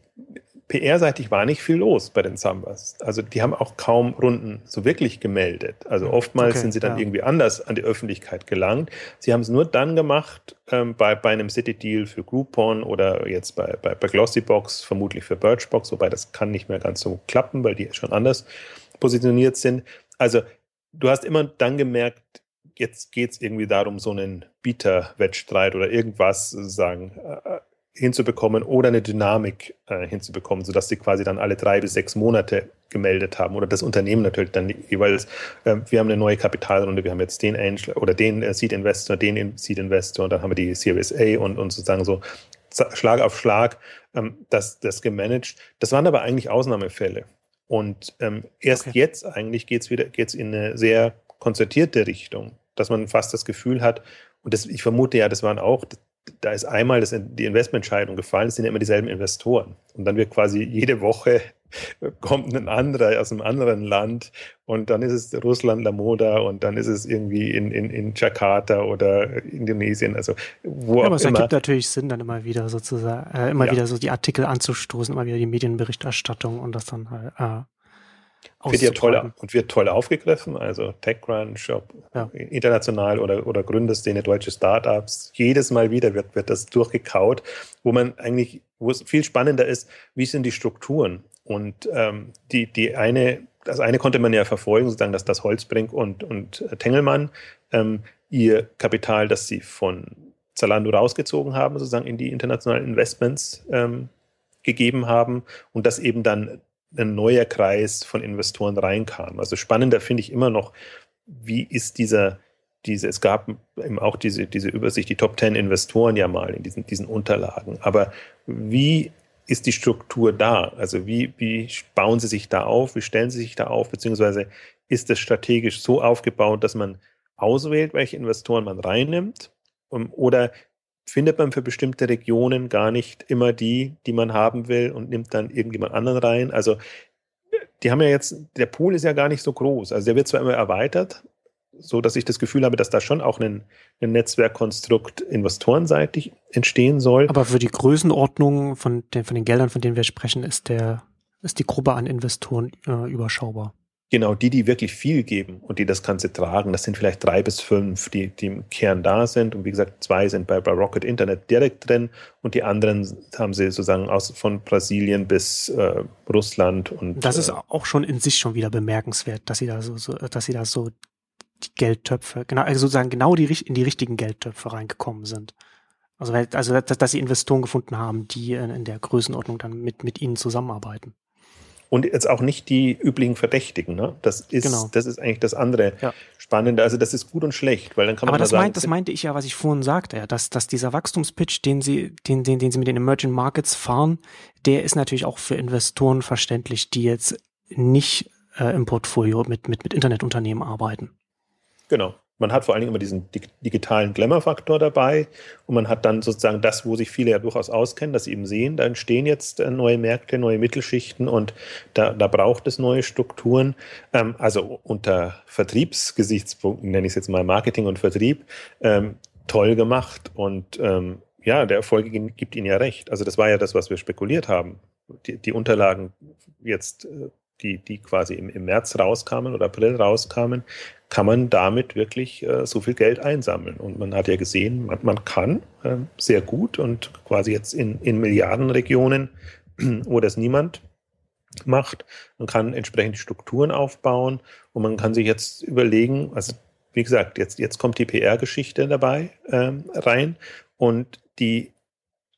PR-seitig war nicht viel los bei den Zambas. Also die haben auch kaum Runden so wirklich gemeldet. Also oftmals okay, sind sie dann ja. irgendwie anders an die Öffentlichkeit gelangt. Sie haben es nur dann gemacht ähm, bei, bei einem City-Deal für Groupon oder jetzt bei, bei, bei Glossybox, vermutlich für Birchbox, wobei das kann nicht mehr ganz so klappen, weil die schon anders positioniert sind. Also du hast immer dann gemerkt, jetzt geht es irgendwie darum, so einen Bieter-Wettstreit oder irgendwas sozusagen äh, hinzubekommen oder eine Dynamik äh, hinzubekommen, sodass sie quasi dann alle drei bis sechs Monate gemeldet haben oder das Unternehmen natürlich dann jeweils, äh, wir haben eine neue Kapitalrunde, wir haben jetzt den Angel oder den äh, Seed Investor, den Seed Investor und dann haben wir die Series A und, und sozusagen so Schlag auf Schlag ähm, das, das gemanagt. Das waren aber eigentlich Ausnahmefälle. Und ähm, erst okay. jetzt eigentlich geht es wieder geht's in eine sehr konzertierte Richtung, dass man fast das Gefühl hat, und das, ich vermute ja, das waren auch, da ist einmal das, die Investmententscheidung gefallen, es sind ja immer dieselben Investoren. Und dann wird quasi jede Woche (laughs) kommt ein anderer aus einem anderen Land und dann ist es Russland, La Moda und dann ist es irgendwie in, in, in Jakarta oder Indonesien, also wo ja, aber es immer. ergibt natürlich Sinn, dann immer wieder sozusagen, äh, immer ja. wieder so die Artikel anzustoßen, immer wieder die Medienberichterstattung und das dann halt äh, wird ja toll und wird toll aufgegriffen. Also TechCrunch, ja. international oder, oder Gründerszene, deutsche Startups. Jedes Mal wieder wird, wird das durchgekaut, wo man eigentlich, wo es viel spannender ist, wie sind die Strukturen? Und ähm, die, die eine, das eine konnte man ja verfolgen, sozusagen, dass das Holzbrink und, und Tengelmann ähm, ihr Kapital, das sie von Zalando rausgezogen haben, sozusagen in die internationalen Investments ähm, gegeben haben und das eben dann ein neuer Kreis von Investoren reinkam. Also spannender finde ich immer noch, wie ist dieser, diese, es gab eben auch diese, diese Übersicht, die Top 10 Investoren ja mal in diesen, diesen Unterlagen. Aber wie ist die Struktur da? Also wie, wie bauen sie sich da auf? Wie stellen sie sich da auf? Beziehungsweise ist es strategisch so aufgebaut, dass man auswählt, welche Investoren man reinnimmt? Oder findet man für bestimmte Regionen gar nicht immer die, die man haben will und nimmt dann irgendjemand anderen rein. Also die haben ja jetzt, der Pool ist ja gar nicht so groß. Also der wird zwar immer erweitert, so dass ich das Gefühl habe, dass da schon auch ein, ein Netzwerkkonstrukt investorenseitig entstehen soll. Aber für die Größenordnung von den, von den Geldern, von denen wir sprechen, ist der, ist die Gruppe an Investoren äh, überschaubar. Genau, die, die wirklich viel geben und die das Ganze tragen, das sind vielleicht drei bis fünf, die, die im Kern da sind. Und wie gesagt, zwei sind bei, bei Rocket Internet direkt drin und die anderen haben sie sozusagen aus, von Brasilien bis äh, Russland. Und, das ist äh, auch schon in sich schon wieder bemerkenswert, dass sie da so, so dass sie da so die Geldtöpfe, genau, also sozusagen genau die, in die richtigen Geldtöpfe reingekommen sind. Also, also dass, dass sie Investoren gefunden haben, die in, in der Größenordnung dann mit, mit ihnen zusammenarbeiten und jetzt auch nicht die üblichen Verdächtigen. Ne? Das, ist, genau. das ist eigentlich das andere ja. Spannende. Also das ist gut und schlecht, weil dann kann man Aber das, sagen, meint, das meinte ich ja, was ich vorhin sagte, ja, dass, dass dieser Wachstumspitch, den sie, den, den, den sie mit den Emerging Markets fahren, der ist natürlich auch für Investoren verständlich, die jetzt nicht äh, im Portfolio mit, mit, mit Internetunternehmen arbeiten. Genau man hat vor allen Dingen immer diesen digitalen Glamour-Faktor dabei und man hat dann sozusagen das, wo sich viele ja durchaus auskennen, dass sie eben sehen, da entstehen jetzt äh, neue Märkte, neue Mittelschichten und da, da braucht es neue Strukturen. Ähm, also unter Vertriebsgesichtspunkten, nenne ich es jetzt mal Marketing und Vertrieb, ähm, toll gemacht und ähm, ja, der Erfolg gibt Ihnen ja recht. Also das war ja das, was wir spekuliert haben. Die, die Unterlagen jetzt äh, die, die quasi im, im März rauskamen oder April rauskamen, kann man damit wirklich äh, so viel Geld einsammeln. Und man hat ja gesehen, man, man kann äh, sehr gut und quasi jetzt in, in Milliardenregionen, (clears throat) wo das niemand macht, man kann entsprechend Strukturen aufbauen und man kann sich jetzt überlegen, also wie gesagt, jetzt, jetzt kommt die PR-Geschichte dabei ähm, rein und die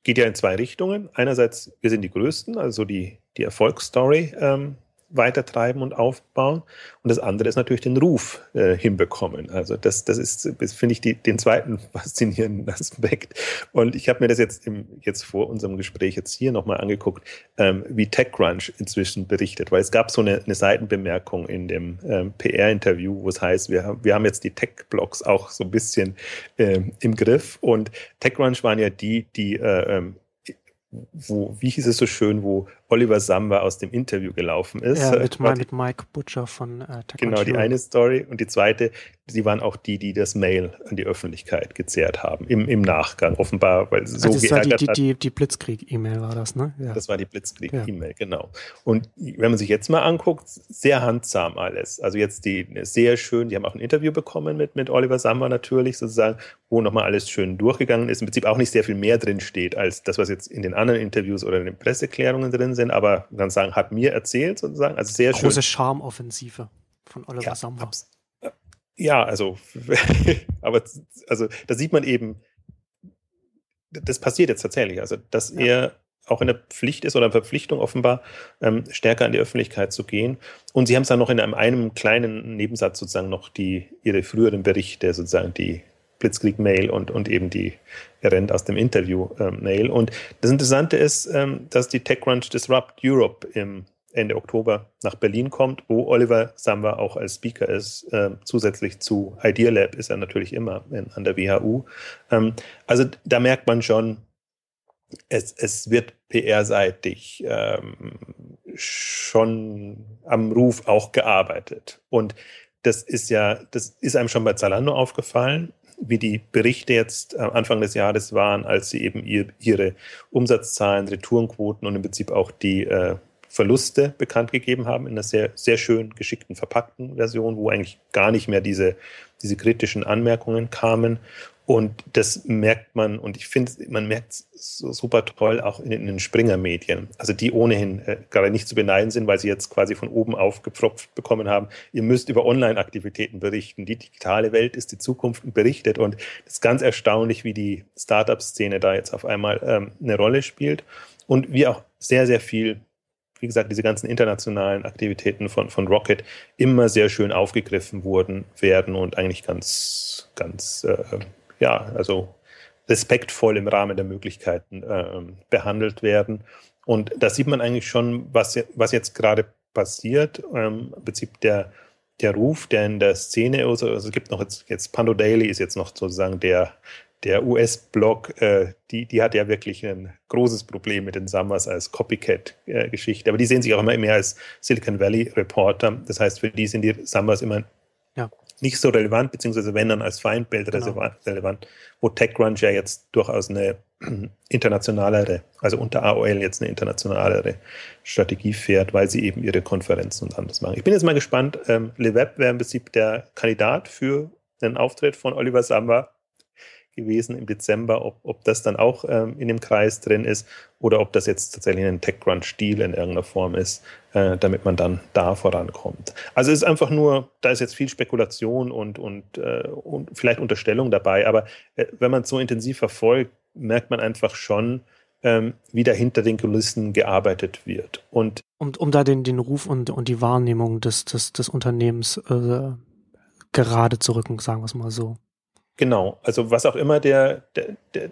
geht ja in zwei Richtungen. Einerseits, wir sind die Größten, also die, die Erfolgsstory ähm, weitertreiben und aufbauen. Und das andere ist natürlich den Ruf äh, hinbekommen. Also das, das ist, finde ich, die, den zweiten (laughs) faszinierenden Aspekt. Und ich habe mir das jetzt im, jetzt vor unserem Gespräch jetzt hier nochmal angeguckt, ähm, wie TechCrunch inzwischen berichtet, weil es gab so eine, eine Seitenbemerkung in dem ähm, PR-Interview, wo es heißt, wir, wir haben jetzt die Tech-Blogs auch so ein bisschen ähm, im Griff. Und TechCrunch waren ja die, die äh, ähm, wo, wie hieß es so schön, wo Oliver Samba aus dem Interview gelaufen ist. Ja, mit, die, mit Mike Butcher von äh, Genau, die eine Story. Und die zweite, sie waren auch die, die das Mail an die Öffentlichkeit gezerrt haben, im, im Nachgang, offenbar, weil so also geärgert die, die, die, die Blitzkrieg-E-Mail war das, ne? Ja. Das war die Blitzkrieg-E-Mail, ja. genau. Und wenn man sich jetzt mal anguckt, sehr handsam alles. Also jetzt die sehr schön, die haben auch ein Interview bekommen mit, mit Oliver Samba natürlich, sozusagen, wo nochmal alles schön durchgegangen ist. Im Prinzip auch nicht sehr viel mehr drin steht, als das, was jetzt in den anderen Interviews oder in den Presseerklärungen drin sind, aber man kann sagen, hat mir erzählt sozusagen. Also sehr Große schön. Große Charmoffensive von Oliver ja, Samba. Ja, also, (laughs) aber also da sieht man eben, das passiert jetzt tatsächlich, also dass ja. er auch in der Pflicht ist oder in Verpflichtung offenbar, ähm, stärker an die Öffentlichkeit zu gehen. Und sie haben es dann noch in einem, einem kleinen Nebensatz sozusagen noch die, ihre früheren Berichte, sozusagen die Blitzkrieg-Mail und, und eben die Rent aus dem Interview-Mail. Ähm, und das Interessante ist, ähm, dass die TechCrunch Disrupt Europe im Ende Oktober nach Berlin kommt, wo Oliver Samba auch als Speaker ist. Ähm, zusätzlich zu Idea Lab ist er natürlich immer an der WHU. Also da merkt man schon, es, es wird PR-seitig schon am Ruf auch gearbeitet. Und das ist ja, das ist einem schon bei Zalando aufgefallen, wie die Berichte jetzt am Anfang des Jahres waren, als sie eben ihr, ihre Umsatzzahlen, Retourenquoten und im Prinzip auch die äh, Verluste bekannt gegeben haben in einer sehr, sehr schön geschickten, verpackten Version, wo eigentlich gar nicht mehr diese, diese kritischen Anmerkungen kamen. Und das merkt man, und ich finde, man merkt es so super toll auch in, in den Springer-Medien, also die ohnehin äh, gerade nicht zu beneiden sind, weil sie jetzt quasi von oben aufgepfropft bekommen haben, ihr müsst über Online-Aktivitäten berichten. Die digitale Welt ist die Zukunft und berichtet. Und es ist ganz erstaunlich, wie die Startup-Szene da jetzt auf einmal ähm, eine Rolle spielt und wie auch sehr, sehr viel wie gesagt, diese ganzen internationalen Aktivitäten von, von Rocket immer sehr schön aufgegriffen wurden, werden und eigentlich ganz, ganz, äh, ja, also respektvoll im Rahmen der Möglichkeiten äh, behandelt werden. Und da sieht man eigentlich schon, was, was jetzt gerade passiert. Ähm, Im Prinzip der, der Ruf, der in der Szene, also, also es gibt noch jetzt, jetzt Pando Daily ist jetzt noch sozusagen der, der US-Blog, äh, die, die hat ja wirklich ein großes Problem mit den Summers als Copycat-Geschichte. Aber die sehen sich auch immer mehr als Silicon Valley-Reporter. Das heißt, für die sind die Summers immer ja. Nicht so relevant, beziehungsweise wenn dann als Feindbild genau. relevant, wo TechCrunch ja jetzt durchaus eine (clears throat) internationalere, also unter AOL jetzt eine internationalere Strategie fährt, weil sie eben ihre Konferenzen und anderes machen. Ich bin jetzt mal gespannt. Ähm, LeWeb wäre im Prinzip der Kandidat für einen Auftritt von Oliver Samba gewesen im Dezember, ob, ob das dann auch ähm, in dem Kreis drin ist oder ob das jetzt tatsächlich ein TechCrunch-Stil in irgendeiner Form ist, äh, damit man dann da vorankommt. Also es ist einfach nur, da ist jetzt viel Spekulation und, und, äh, und vielleicht Unterstellung dabei, aber äh, wenn man es so intensiv verfolgt, merkt man einfach schon, ähm, wie da hinter den Kulissen gearbeitet wird. Und um, um da den, den Ruf und, und die Wahrnehmung des, des, des Unternehmens äh, gerade zu rücken, sagen wir es mal so. Genau, also was auch immer der, der, der,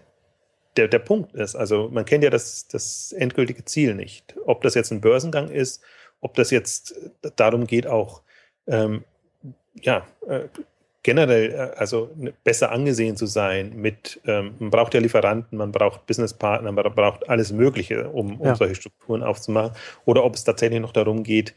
der, der Punkt ist. Also man kennt ja das, das endgültige Ziel nicht. Ob das jetzt ein Börsengang ist, ob das jetzt darum geht, auch ähm, ja, äh, generell äh, also ne, besser angesehen zu sein mit, ähm, man braucht ja Lieferanten, man braucht Businesspartner, man braucht alles Mögliche, um, um ja. solche Strukturen aufzumachen. Oder ob es tatsächlich noch darum geht,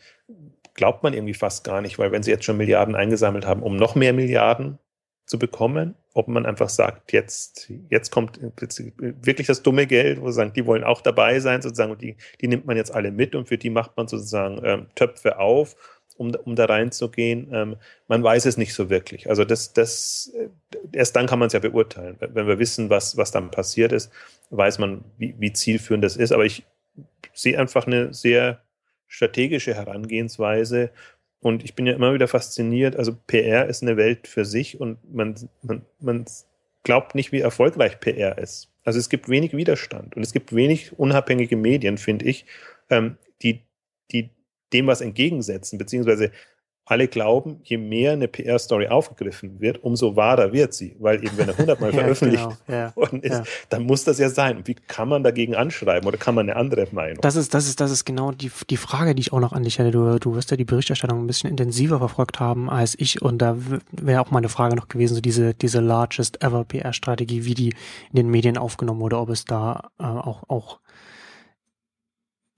glaubt man irgendwie fast gar nicht, weil wenn sie jetzt schon Milliarden eingesammelt haben, um noch mehr Milliarden zu bekommen, ob man einfach sagt, jetzt, jetzt kommt wirklich das dumme Geld, wo sie sagen, die wollen auch dabei sein, sozusagen, und die, die nimmt man jetzt alle mit und für die macht man sozusagen ähm, Töpfe auf, um, um da reinzugehen. Ähm, man weiß es nicht so wirklich. Also das, das, äh, erst dann kann man es ja beurteilen. Wenn wir wissen, was, was dann passiert ist, weiß man, wie, wie zielführend das ist. Aber ich sehe einfach eine sehr strategische Herangehensweise und ich bin ja immer wieder fasziniert. Also PR ist eine Welt für sich und man, man, man glaubt nicht, wie erfolgreich PR ist. Also es gibt wenig Widerstand und es gibt wenig unabhängige Medien, finde ich, ähm, die, die dem was entgegensetzen, beziehungsweise alle glauben, je mehr eine PR-Story aufgegriffen wird, umso wahrer wird sie. Weil eben, wenn er hundertmal (laughs) ja, veröffentlicht genau. ja, worden ist, ja. dann muss das ja sein. Und wie kann man dagegen anschreiben oder kann man eine andere Meinung? Das ist, das ist, das ist genau die, die Frage, die ich auch noch an dich hätte. Du, du wirst ja die Berichterstattung ein bisschen intensiver verfolgt haben als ich. Und da wäre auch meine Frage noch gewesen, so diese, diese largest ever PR-Strategie, wie die in den Medien aufgenommen wurde, ob es da äh, auch, auch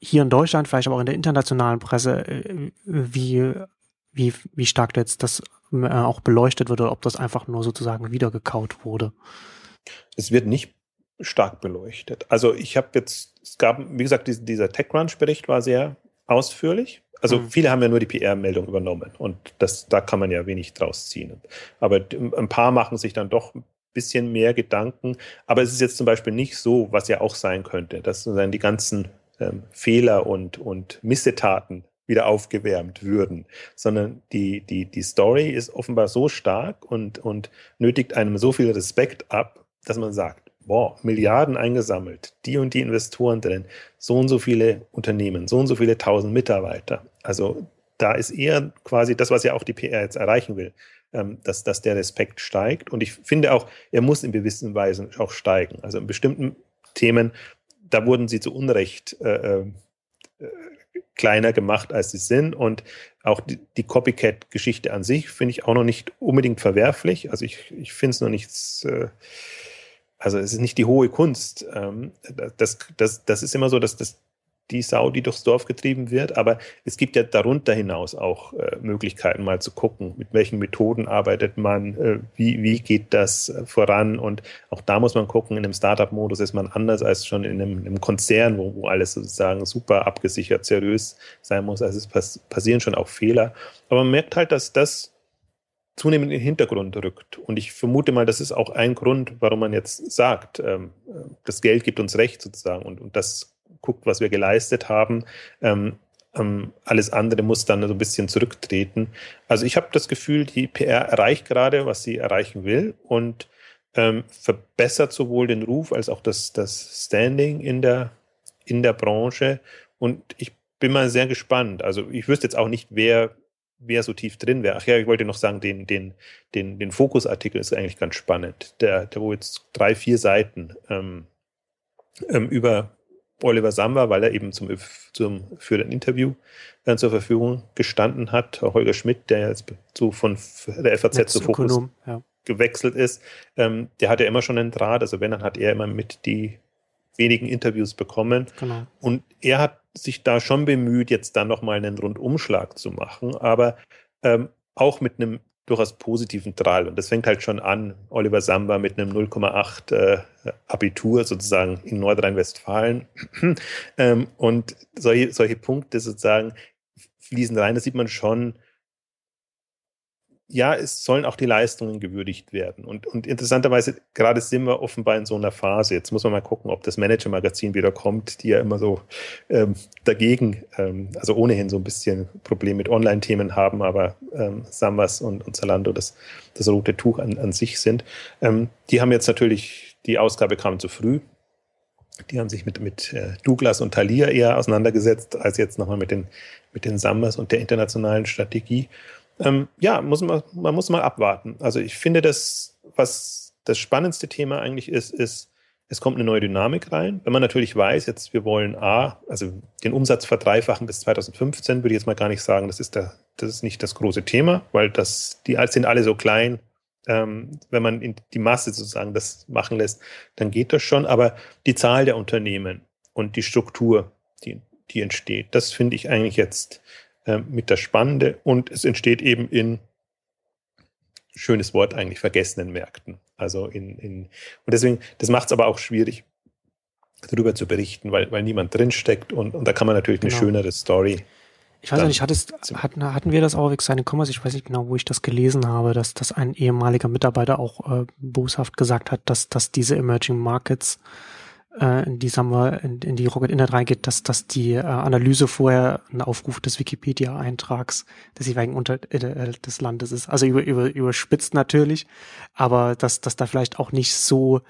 hier in Deutschland, vielleicht aber auch in der internationalen Presse, äh, wie, wie, wie stark jetzt das äh, auch beleuchtet wird oder ob das einfach nur sozusagen wiedergekaut wurde. Es wird nicht stark beleuchtet. Also ich habe jetzt, es gab, wie gesagt, dieser TechCrunch-Bericht war sehr ausführlich. Also mhm. viele haben ja nur die PR-Meldung übernommen und das, da kann man ja wenig draus ziehen. Aber ein paar machen sich dann doch ein bisschen mehr Gedanken. Aber es ist jetzt zum Beispiel nicht so, was ja auch sein könnte, dass dann die ganzen ähm, Fehler und, und Missetaten wieder aufgewärmt würden, sondern die, die, die Story ist offenbar so stark und, und nötigt einem so viel Respekt ab, dass man sagt, boah, Milliarden eingesammelt, die und die Investoren drin, so und so viele Unternehmen, so und so viele tausend Mitarbeiter. Also da ist eher quasi das, was ja auch die PR jetzt erreichen will, ähm, dass, dass der Respekt steigt. Und ich finde auch, er muss in gewissen Weisen auch steigen. Also in bestimmten Themen, da wurden sie zu Unrecht äh, äh, kleiner gemacht, als sie sind. Und auch die, die Copycat-Geschichte an sich finde ich auch noch nicht unbedingt verwerflich. Also ich, ich finde es noch nichts. Äh, also es ist nicht die hohe Kunst. Ähm, das, das, das ist immer so, dass das die Sau, die durchs Dorf getrieben wird. Aber es gibt ja darunter hinaus auch äh, Möglichkeiten, mal zu gucken, mit welchen Methoden arbeitet man, äh, wie, wie geht das äh, voran. Und auch da muss man gucken, in einem Startup-Modus ist man anders als schon in einem, einem Konzern, wo, wo, alles sozusagen super abgesichert, seriös sein muss. Also es pass passieren schon auch Fehler. Aber man merkt halt, dass das zunehmend in den Hintergrund rückt. Und ich vermute mal, das ist auch ein Grund, warum man jetzt sagt, ähm, das Geld gibt uns Recht sozusagen und, und das guckt, was wir geleistet haben. Ähm, ähm, alles andere muss dann so ein bisschen zurücktreten. Also ich habe das Gefühl, die PR erreicht gerade, was sie erreichen will und ähm, verbessert sowohl den Ruf als auch das, das Standing in der, in der Branche. Und ich bin mal sehr gespannt. Also ich wüsste jetzt auch nicht, wer, wer so tief drin wäre. Ach ja, ich wollte noch sagen, den, den, den, den Fokusartikel ist eigentlich ganz spannend. Der, der wo jetzt drei, vier Seiten ähm, ähm, über Oliver Samba, weil er eben zum, zum, für ein Interview dann äh, zur Verfügung gestanden hat. Holger Schmidt, der jetzt so von der FAZ zu Fokus ja. gewechselt ist, ähm, der hat ja immer schon einen Draht. Also wenn, dann hat er immer mit die wenigen Interviews bekommen. Genau. Und er hat sich da schon bemüht, jetzt dann nochmal einen Rundumschlag zu machen, aber ähm, auch mit einem durchaus positiven Drall. Und das fängt halt schon an, Oliver Samba mit einem 0,8 äh, Abitur sozusagen in Nordrhein-Westfalen. (clears throat) ähm, und solche, solche Punkte sozusagen fließen rein. Da sieht man schon, ja, es sollen auch die Leistungen gewürdigt werden. Und, und interessanterweise, gerade sind wir offenbar in so einer Phase. Jetzt muss man mal gucken, ob das Manager-Magazin wieder kommt, die ja immer so ähm, dagegen, ähm, also ohnehin so ein bisschen Problem mit Online-Themen haben, aber ähm, Sambas und, und Zalando das, das rote Tuch an, an sich sind. Ähm, die haben jetzt natürlich, die Ausgabe kam zu früh. Die haben sich mit, mit äh, Douglas und Thalia eher auseinandergesetzt, als jetzt nochmal mit den, mit den Sambas und der internationalen Strategie. Ähm, ja, muss man, man muss mal abwarten. Also ich finde, das, was das spannendste Thema eigentlich ist, ist, es kommt eine neue Dynamik rein. Wenn man natürlich weiß, jetzt wir wollen A, also den Umsatz verdreifachen bis 2015, würde ich jetzt mal gar nicht sagen, das ist, der, das ist nicht das große Thema, weil das, die sind alle so klein. Ähm, wenn man in die Masse sozusagen das machen lässt, dann geht das schon. Aber die Zahl der Unternehmen und die Struktur, die, die entsteht, das finde ich eigentlich jetzt äh, mit das Spannende und es entsteht eben in schönes Wort eigentlich vergessenen Märkten. Also in, in und deswegen, das macht es aber auch schwierig, darüber zu berichten, weil, weil niemand drinsteckt und, und da kann man natürlich genau. eine schönere Story. Ich weiß nicht, hattest, hatten, hatten wir das auch auf seine Commerce? Ich weiß nicht genau, wo ich das gelesen habe, dass, dass ein ehemaliger Mitarbeiter auch äh, boshaft gesagt hat, dass, dass diese Emerging Markets äh, in die, wir, in, in die Rocket Internet reingeht, dass, dass die äh, Analyse vorher ein Aufruf des Wikipedia-Eintrags des jeweiligen Unter äh, des Landes ist. Also über, über, überspitzt natürlich, aber dass, dass da vielleicht auch nicht so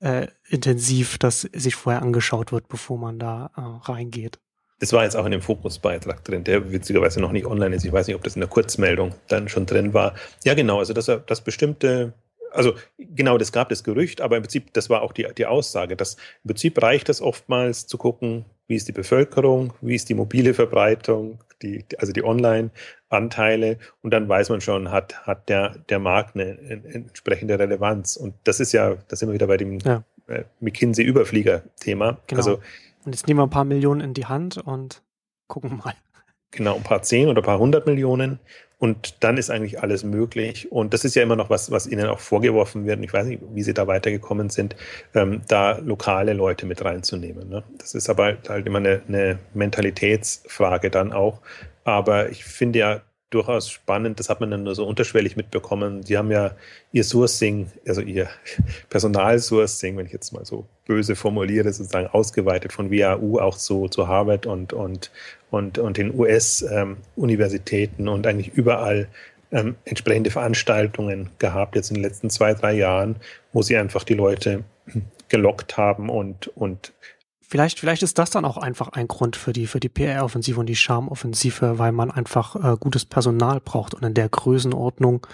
äh, intensiv das sich vorher angeschaut wird, bevor man da äh, reingeht. Das war jetzt auch in dem Fokusbeitrag drin, der witzigerweise noch nicht online ist. Ich weiß nicht, ob das in der Kurzmeldung dann schon drin war. Ja, genau, also dass, dass bestimmte also genau, das gab das Gerücht, aber im Prinzip, das war auch die, die Aussage, dass im Prinzip reicht es oftmals zu gucken, wie ist die Bevölkerung, wie ist die mobile Verbreitung, die, also die Online-Anteile und dann weiß man schon, hat, hat der, der Markt eine, eine entsprechende Relevanz. Und das ist ja, da sind wir wieder bei dem ja. Äh, McKinsey-Überflieger-Thema. Genau. Also Und jetzt nehmen wir ein paar Millionen in die Hand und gucken mal. Genau, ein paar zehn oder ein paar hundert Millionen. Und dann ist eigentlich alles möglich. Und das ist ja immer noch was, was Ihnen auch vorgeworfen wird. Ich weiß nicht, wie Sie da weitergekommen sind, ähm, da lokale Leute mit reinzunehmen. Ne? Das ist aber halt immer eine, eine Mentalitätsfrage dann auch. Aber ich finde ja, durchaus spannend. Das hat man dann nur so unterschwellig mitbekommen. Die haben ja ihr Sourcing, also ihr (laughs) Personalsourcing, wenn ich jetzt mal so böse formuliere, sozusagen ausgeweitet von WAU auch zu, zu Harvard und, und, und, und den US-Universitäten ähm, und eigentlich überall ähm, entsprechende Veranstaltungen gehabt, jetzt in den letzten zwei, drei Jahren, wo sie einfach die Leute (clears throat) gelockt haben und, und Vielleicht, vielleicht ist das dann auch einfach ein Grund für die, für die PR-Offensive und die Charme-Offensive, weil man einfach äh, gutes Personal braucht und in der Größenordnung.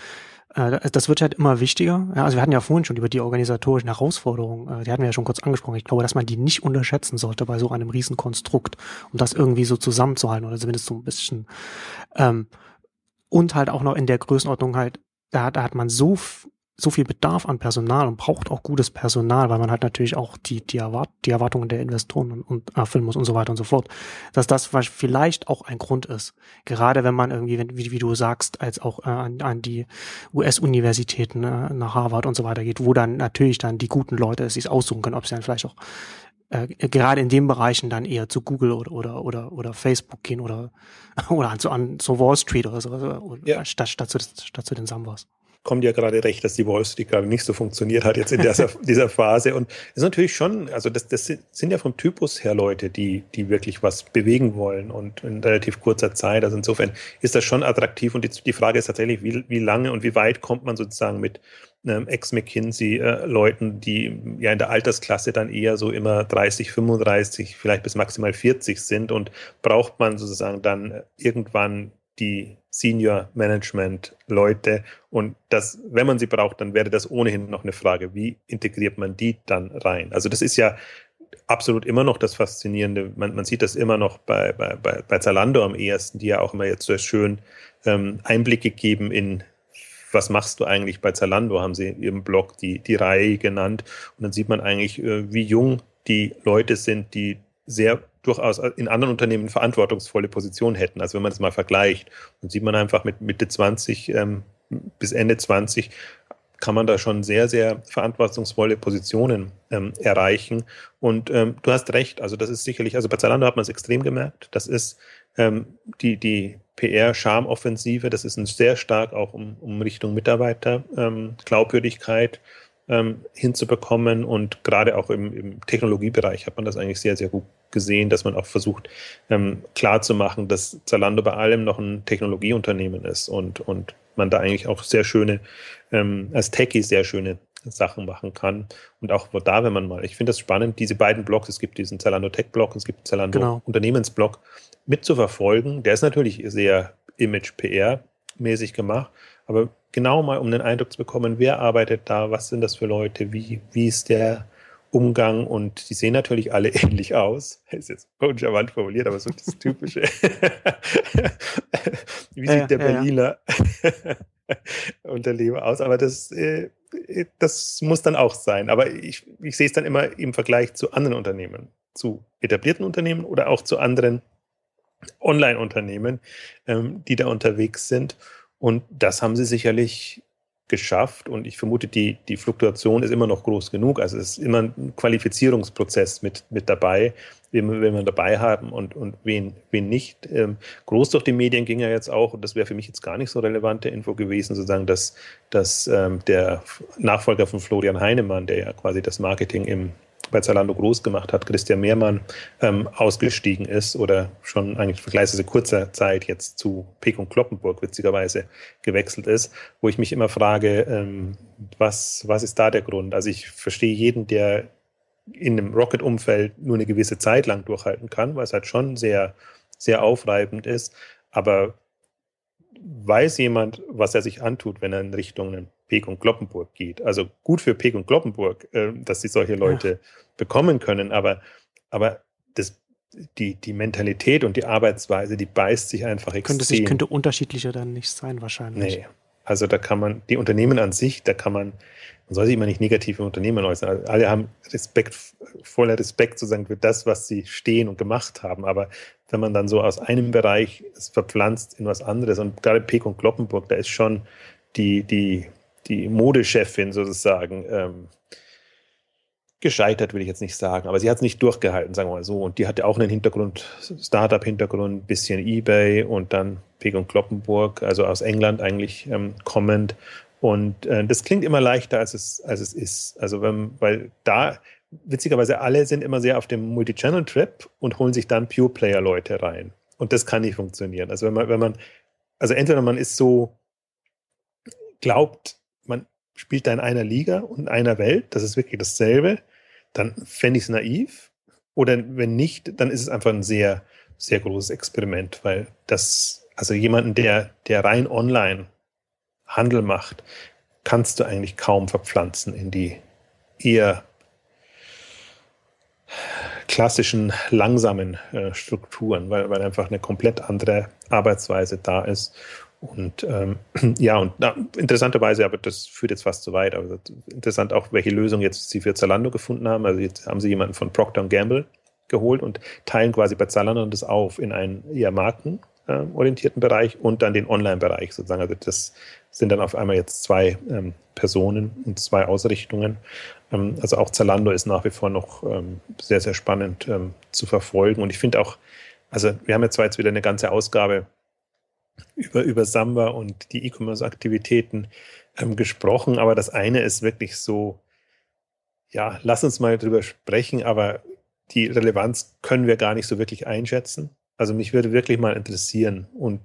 Äh, das wird halt immer wichtiger. Ja, also wir hatten ja vorhin schon über die organisatorischen Herausforderungen, äh, die hatten wir ja schon kurz angesprochen. Ich glaube, dass man die nicht unterschätzen sollte bei so einem Riesenkonstrukt, um das irgendwie so zusammenzuhalten oder zumindest so ein bisschen. Ähm, und halt auch noch in der Größenordnung halt, da, da hat man so so viel Bedarf an Personal und braucht auch gutes Personal, weil man halt natürlich auch die, die, Erwart die Erwartungen der Investoren und, und erfüllen muss und so weiter und so fort. Dass das vielleicht auch ein Grund ist. Gerade wenn man irgendwie, wenn, wie, wie du sagst, als auch äh, an, an die US-Universitäten äh, nach Harvard und so weiter geht, wo dann natürlich dann die guten Leute es sich aussuchen können, ob sie dann vielleicht auch äh, gerade in den Bereichen dann eher zu Google oder oder oder, oder Facebook gehen oder (laughs) oder an, zu, an zu Wall Street oder so, oder, ja. statt, statt, zu, statt zu den Sambas kommt ja gerade recht, dass die Wall Street gerade nicht so funktioniert hat jetzt in dieser, (laughs) dieser Phase. Und es ist natürlich schon, also das, das sind ja vom Typus her Leute, die, die wirklich was bewegen wollen und in relativ kurzer Zeit. Also insofern ist das schon attraktiv. Und die, die Frage ist tatsächlich, wie, wie lange und wie weit kommt man sozusagen mit ähm, Ex-McKinsey-Leuten, die ja in der Altersklasse dann eher so immer 30, 35, vielleicht bis maximal 40 sind und braucht man sozusagen dann irgendwann die Senior Management Leute. Und das, wenn man sie braucht, dann wäre das ohnehin noch eine Frage, wie integriert man die dann rein? Also das ist ja absolut immer noch das Faszinierende. Man, man sieht das immer noch bei, bei, bei, bei Zalando am ehesten, die ja auch immer jetzt so schön ähm, Einblicke geben in was machst du eigentlich bei Zalando, haben sie ihrem Blog die, die Reihe genannt. Und dann sieht man eigentlich, äh, wie jung die Leute sind, die sehr durchaus in anderen Unternehmen verantwortungsvolle Positionen hätten. Also wenn man das mal vergleicht, dann sieht man einfach mit Mitte 20 ähm, bis Ende 20 kann man da schon sehr, sehr verantwortungsvolle Positionen ähm, erreichen. Und ähm, du hast recht, also das ist sicherlich, also bei Zalando hat man es extrem gemerkt, das ist ähm, die, die PR-Charme-Offensive, das ist ein sehr stark auch um, um Richtung Mitarbeiter, ähm, Glaubwürdigkeit, ähm, hinzubekommen. Und gerade auch im, im, Technologiebereich hat man das eigentlich sehr, sehr gut gesehen, dass man auch versucht, ähm, klarzumachen, dass Zalando bei allem noch ein Technologieunternehmen ist und, und man da eigentlich auch sehr schöne, ähm, als Techie sehr schöne Sachen machen kann. Und auch da, wenn man mal, ich finde das spannend, diese beiden Blogs, es gibt diesen Zalando Tech Blog, es gibt Zalando genau. Unternehmensblog, mitzuverfolgen. Der ist natürlich sehr Image-PR mäßig gemacht, aber genau mal um den Eindruck zu bekommen, wer arbeitet da, was sind das für Leute, wie, wie ist der Umgang und die sehen natürlich alle (laughs) ähnlich aus. Ist jetzt uncharmant formuliert, aber so das (laughs) Typische. (laughs) wie sieht ja, der Berliner ja. Unternehmer aus? Aber das, äh, das muss dann auch sein. Aber ich, ich sehe es dann immer im Vergleich zu anderen Unternehmen, zu etablierten Unternehmen oder auch zu anderen Online-Unternehmen, ähm, die da unterwegs sind. Und das haben sie sicherlich geschafft und ich vermute, die, die Fluktuation ist immer noch groß genug. Also es ist immer ein Qualifizierungsprozess mit, mit dabei, wen, wen wir dabei haben und, und wen, wen nicht. Ähm, groß durch die Medien ging ja jetzt auch, und das wäre für mich jetzt gar nicht so relevante Info gewesen, sozusagen, dass, dass ähm, der Nachfolger von Florian Heinemann, der ja quasi das Marketing im bei Zalando groß gemacht hat, Christian Mehrmann, ähm, ausgestiegen ist oder schon eigentlich vergleichsweise kurzer Zeit jetzt zu Peek und Kloppenburg witzigerweise gewechselt ist, wo ich mich immer frage, ähm, was, was ist da der Grund? Also ich verstehe jeden, der in einem Rocket-Umfeld nur eine gewisse Zeit lang durchhalten kann, weil es halt schon sehr, sehr aufreibend ist. Aber weiß jemand, was er sich antut, wenn er in Richtung einen Peek und Kloppenburg geht. Also gut für Peek und Kloppenburg, äh, dass sie solche Leute ja. bekommen können, aber, aber das, die, die Mentalität und die Arbeitsweise, die beißt sich einfach extrem. Könnte, sich, könnte unterschiedlicher dann nicht sein, wahrscheinlich. Nee. Also da kann man, die Unternehmen an sich, da kann man man soll sich immer nicht negativ im Unternehmen äußern. Also alle haben Respekt, voller Respekt sozusagen für das, was sie stehen und gemacht haben. Aber wenn man dann so aus einem Bereich es verpflanzt in was anderes und gerade Peek und Kloppenburg, da ist schon die, die, die Modechefin sozusagen ähm, gescheitert, will ich jetzt nicht sagen, aber sie hat es nicht durchgehalten, sagen wir mal so. Und die hatte auch einen Hintergrund, Startup-Hintergrund, bisschen Ebay und dann Peg und Kloppenburg, also aus England eigentlich ähm, kommend. Und äh, das klingt immer leichter, als es, als es ist. Also wenn, weil da, witzigerweise, alle sind immer sehr auf dem Multi-Channel-Trip und holen sich dann Pure-Player-Leute rein. Und das kann nicht funktionieren. Also wenn man, wenn man, also entweder man ist so, glaubt, man spielt da in einer Liga und in einer Welt, das ist wirklich dasselbe, dann fände ich es naiv. Oder wenn nicht, dann ist es einfach ein sehr, sehr großes Experiment, weil das, also jemanden, der, der rein online Handel macht, kannst du eigentlich kaum verpflanzen in die eher klassischen, langsamen äh, Strukturen, weil, weil einfach eine komplett andere Arbeitsweise da ist und ähm, (clears throat) ja, und na, interessanterweise, aber das führt jetzt fast zu weit, aber interessant auch, welche Lösung jetzt sie für Zalando gefunden haben. Also jetzt haben sie jemanden von Procter Gamble geholt und teilen quasi bei Zalando das auf in einen eher markenorientierten Bereich und dann den Online-Bereich sozusagen. Also das sind dann auf einmal jetzt zwei ähm, Personen und zwei Ausrichtungen. Ähm, also auch Zalando ist nach wie vor noch ähm, sehr, sehr spannend ähm, zu verfolgen. Und ich finde auch, also wir haben jetzt zwar jetzt wieder eine ganze Ausgabe über, über Samba und die E-Commerce-Aktivitäten ähm, gesprochen, aber das eine ist wirklich so, ja, lass uns mal drüber sprechen, aber die Relevanz können wir gar nicht so wirklich einschätzen. Also mich würde wirklich mal interessieren und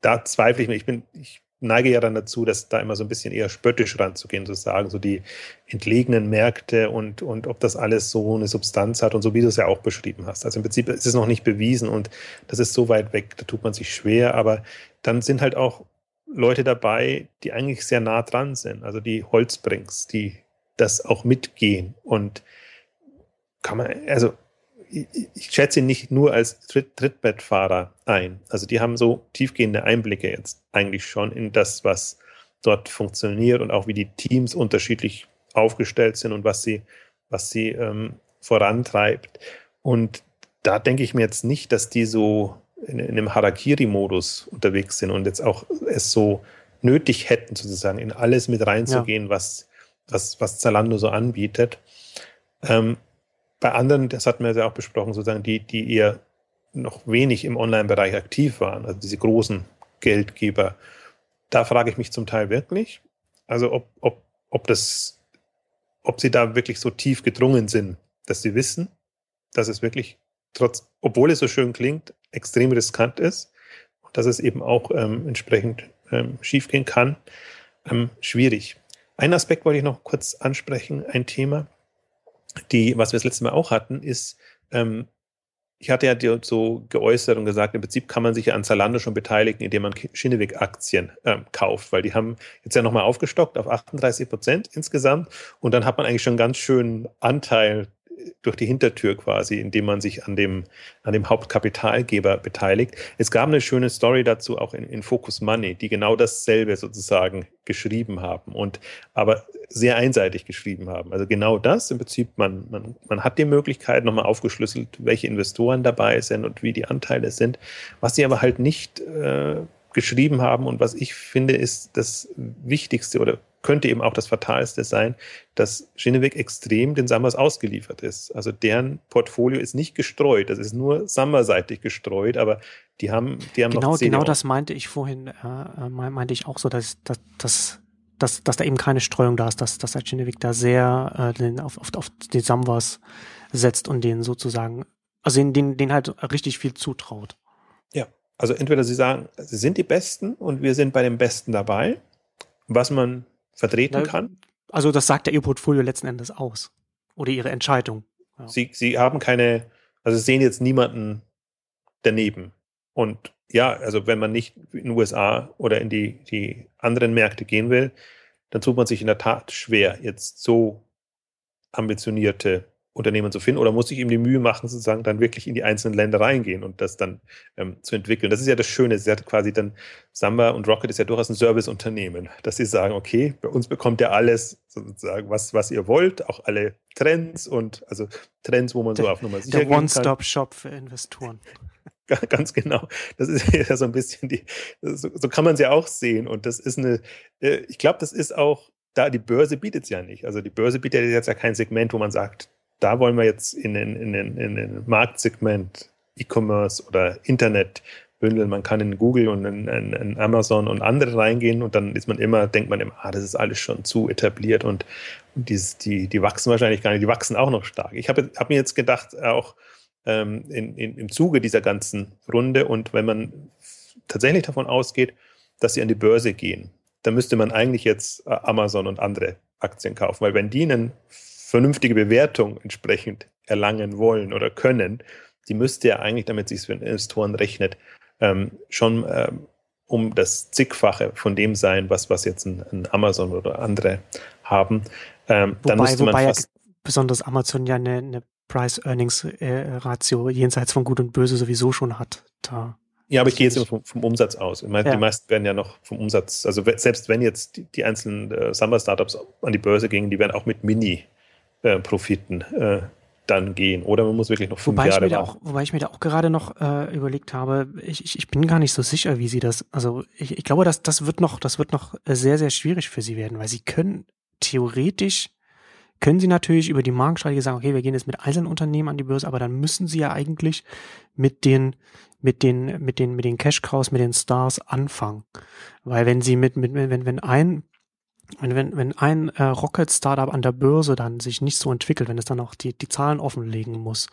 da zweifle ich mir, ich bin, ich neige ja dann dazu, dass da immer so ein bisschen eher spöttisch ranzugehen, zu sagen, so die entlegenen Märkte und, und ob das alles so eine Substanz hat und so, wie du es ja auch beschrieben hast. Also im Prinzip ist es noch nicht bewiesen und das ist so weit weg, da tut man sich schwer, aber dann sind halt auch Leute dabei, die eigentlich sehr nah dran sind, also die Holzbrings, die das auch mitgehen und kann man, also ich schätze ihn nicht nur als Tritt Trittbettfahrer ein. Also die haben so tiefgehende Einblicke jetzt eigentlich schon in das, was dort funktioniert und auch wie die Teams unterschiedlich aufgestellt sind und was sie, was sie ähm, vorantreibt. Und da denke ich mir jetzt nicht, dass die so in, in einem Harakiri-Modus unterwegs sind und jetzt auch es so nötig hätten, sozusagen in alles mit reinzugehen, ja. was, was, was Zalando so anbietet. Ähm, bei anderen, das hatten wir ja auch besprochen, sozusagen die, die eher noch wenig im Online-Bereich aktiv waren, also diese großen Geldgeber, da frage ich mich zum Teil wirklich, also ob, ob, ob das, ob sie da wirklich so tief gedrungen sind, dass sie wissen, dass es wirklich trotz, obwohl es so schön klingt, extrem riskant ist und dass es eben auch ähm, entsprechend ähm, schiefgehen kann, ähm, schwierig. Ein Aspekt wollte ich noch kurz ansprechen, ein Thema, die, was wir das letzte Mal auch hatten, ist, ähm, ich hatte ja so geäußert und gesagt, im Prinzip kann man sich ja an Zalando schon beteiligen, indem man Schinneweg-Aktien ähm, kauft, weil die haben jetzt ja nochmal aufgestockt auf 38 Prozent insgesamt und dann hat man eigentlich schon einen ganz schönen Anteil durch die Hintertür quasi, indem man sich an dem, an dem Hauptkapitalgeber beteiligt. Es gab eine schöne Story dazu auch in, in Focus Money, die genau dasselbe sozusagen geschrieben haben und aber sehr einseitig geschrieben haben. Also genau das im Prinzip, man, man, man hat die Möglichkeit nochmal aufgeschlüsselt, welche Investoren dabei sind und wie die Anteile sind. Was sie aber halt nicht äh, geschrieben haben und was ich finde, ist das Wichtigste oder könnte eben auch das Fatalste sein, dass Schineweg extrem den Summers ausgeliefert ist. Also deren Portfolio ist nicht gestreut, das ist nur Summerseitig gestreut, aber die haben, die haben genau, noch Genau das meinte ich vorhin, äh, äh meinte ich auch so, dass, dass, dass dass, dass da eben keine Streuung da ist, dass, dass der Schineweg da sehr äh, den, auf, auf, auf den Samwas setzt und den sozusagen, also den, den, den halt richtig viel zutraut. Ja, also entweder sie sagen, sie sind die Besten und wir sind bei den Besten dabei, was man vertreten Na, kann. Also das sagt ja ihr Portfolio letzten Endes aus. Oder ihre Entscheidung. Ja. Sie, sie haben keine, also sehen jetzt niemanden daneben. Und ja, also wenn man nicht in den USA oder in die, die anderen Märkte gehen will, dann tut man sich in der Tat schwer, jetzt so ambitionierte Unternehmen zu finden oder muss ich ihm die Mühe machen, sozusagen dann wirklich in die einzelnen Länder reingehen und das dann ähm, zu entwickeln. Das ist ja das Schöne, sie hat quasi dann, Samba und Rocket ist ja durchaus ein Serviceunternehmen, dass sie sagen, okay, bei uns bekommt ihr alles sozusagen, was, was ihr wollt, auch alle Trends und also Trends, wo man der, so auf Nummer sicher Der One-Stop-Shop für Investoren. (laughs) Ganz genau. Das ist (laughs) ja so ein bisschen die, so, so kann man es ja auch sehen. Und das ist eine, äh, ich glaube, das ist auch, da die Börse bietet es ja nicht. Also die Börse bietet jetzt ja kein Segment, wo man sagt, da wollen wir jetzt in den, in den, in den Marktsegment E-Commerce oder Internet bündeln. Man kann in Google und in, in, in, Amazon und andere reingehen und dann ist man immer, denkt man immer, ah, das ist alles schon zu etabliert und, und dieses, die, die wachsen wahrscheinlich gar nicht, die wachsen auch noch stark. Ich habe hab mir jetzt gedacht, auch ähm, in, in, im Zuge dieser ganzen Runde und wenn man tatsächlich davon ausgeht, dass sie an die Börse gehen, dann müsste man eigentlich jetzt äh, Amazon und andere Aktien kaufen, weil wenn die einen vernünftige Bewertung entsprechend erlangen wollen oder können, die müsste ja eigentlich, damit sich für Investoren rechnet, ähm, schon ähm, um das zigfache von dem sein, was, was jetzt ein, ein Amazon oder andere haben. Ähm, wobei, dann müsste man fast ja besonders Amazon ja eine, eine Price-Earnings-Ratio äh, jenseits von Gut und Böse sowieso schon hat. Da ja, aber ich gehe jetzt vom, vom Umsatz aus. Meine, ja. Die meisten werden ja noch vom Umsatz, also selbst wenn jetzt die, die einzelnen äh, Samba-Startups an die Börse gingen, die werden auch mit Mini äh, Profiten äh, dann gehen. Oder man muss wirklich noch fünf wobei Jahre ich mir auch, Wobei ich mir da auch gerade noch äh, überlegt habe, ich, ich, ich bin gar nicht so sicher, wie sie das, also ich, ich glaube, dass das wird noch, das wird noch sehr, sehr schwierig für sie werden, weil sie können theoretisch können Sie natürlich über die Markenstrategie sagen, okay, wir gehen jetzt mit einzelnen Unternehmen an die Börse, aber dann müssen Sie ja eigentlich mit den mit den mit den mit den Cash Cows, mit den Stars anfangen, weil wenn Sie mit mit wenn wenn ein wenn, wenn, wenn ein äh, Rocket-Startup an der Börse dann sich nicht so entwickelt, wenn es dann auch die, die Zahlen offenlegen muss,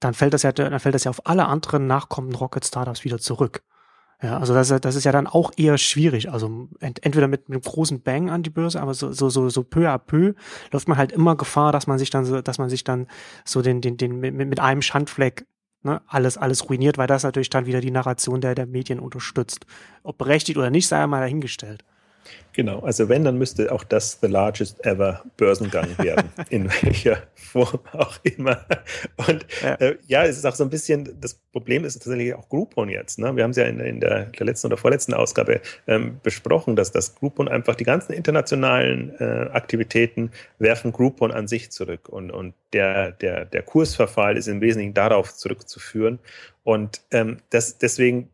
dann fällt das ja, dann fällt das ja auf alle anderen nachkommenden Rocket-Startups wieder zurück. Ja, also das, das ist ja dann auch eher schwierig. Also ent, entweder mit, mit einem großen Bang an die Börse, aber so, so, so, so peu à peu läuft man halt immer Gefahr, dass man sich dann so, dass man sich dann so den, den, den mit, mit einem Schandfleck ne, alles, alles ruiniert, weil das natürlich dann wieder die Narration der, der Medien unterstützt. Ob berechtigt oder nicht, sei einmal dahingestellt. Genau, also wenn, dann müsste auch das the largest ever Börsengang werden, (laughs) in welcher Form auch immer. Und ja. Äh, ja. es ist auch so ein bisschen, das Problem ist tatsächlich auch Groupon jetzt. Ne? Wir haben es ja in, in der, der, letzten oder vorletzten Ausgabe ähm, besprochen, dass das Groupon einfach die ganzen internationalen äh, Aktivitäten werfen Groupon an sich zurück. Und, und der, der, der Kursverfall ist im Wesentlichen darauf zurückzuführen. Und ähm, das, deswegen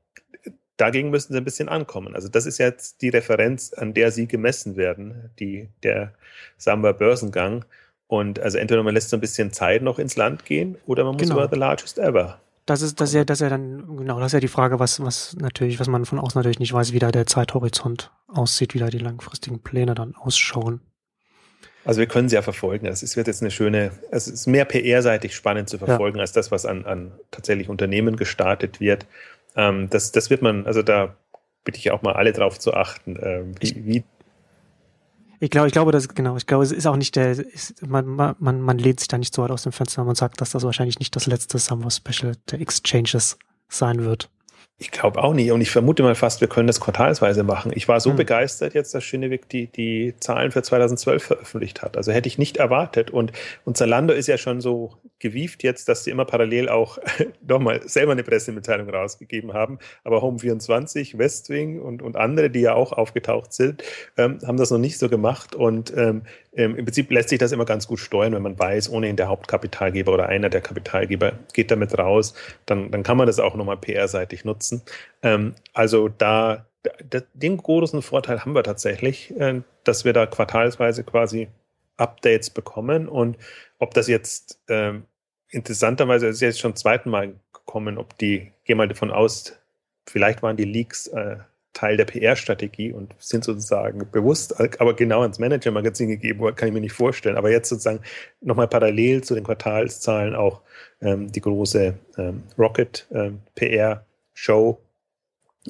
dagegen müssen sie ein bisschen ankommen. Also das ist jetzt die Referenz, an der sie gemessen werden, die, der Samba Börsengang. Und also entweder man lässt so ein bisschen Zeit noch ins Land gehen oder man muss genau. über the largest ever. Das ist, das ist ja, das ist ja dann, genau, das ist ja die Frage, was, was natürlich, was man von außen natürlich nicht weiß, wie da der Zeithorizont aussieht, wie da die langfristigen Pläne dann ausschauen. Also wir können sie ja verfolgen. Es wird jetzt eine schöne, es ist mehr PR-seitig spannend zu verfolgen, ja. als das, was an, an tatsächlich Unternehmen gestartet wird. Ähm, das, das wird man, also da bitte ich auch mal alle drauf zu achten, ähm, wie, wie ich glaube, ich glaube, das genau. Ich glaube, es ist auch nicht der, ist, man, man, man lehnt sich da nicht so weit aus dem Fenster und sagt, dass das wahrscheinlich nicht das letzte Summer Special der Exchanges sein wird. Ich glaube auch nicht. Und ich vermute mal fast, wir können das quartalsweise machen. Ich war so hm. begeistert jetzt, dass Schinewig die, die Zahlen für 2012 veröffentlicht hat. Also hätte ich nicht erwartet. Und, und Zalando ist ja schon so gewieft jetzt, dass sie immer parallel auch (laughs) nochmal selber eine Pressemitteilung rausgegeben haben. Aber Home24, Westwing und, und andere, die ja auch aufgetaucht sind, ähm, haben das noch nicht so gemacht. Und ähm, ähm, im Prinzip lässt sich das immer ganz gut steuern, wenn man weiß, ohnehin der Hauptkapitalgeber oder einer der Kapitalgeber geht damit raus, dann, dann kann man das auch nochmal PR-seitig nutzen. Ähm, also da, da, den großen Vorteil haben wir tatsächlich, äh, dass wir da quartalsweise quasi Updates bekommen und ob das jetzt ähm, interessanterweise ist jetzt schon zum zweiten Mal gekommen, ob die, gehe mal davon aus, vielleicht waren die Leaks äh, Teil der PR-Strategie und sind sozusagen bewusst, aber genau ans Manager-Magazin gegeben worden, kann ich mir nicht vorstellen. Aber jetzt sozusagen nochmal parallel zu den Quartalszahlen auch ähm, die große ähm, Rocket-PR-Show. Ähm,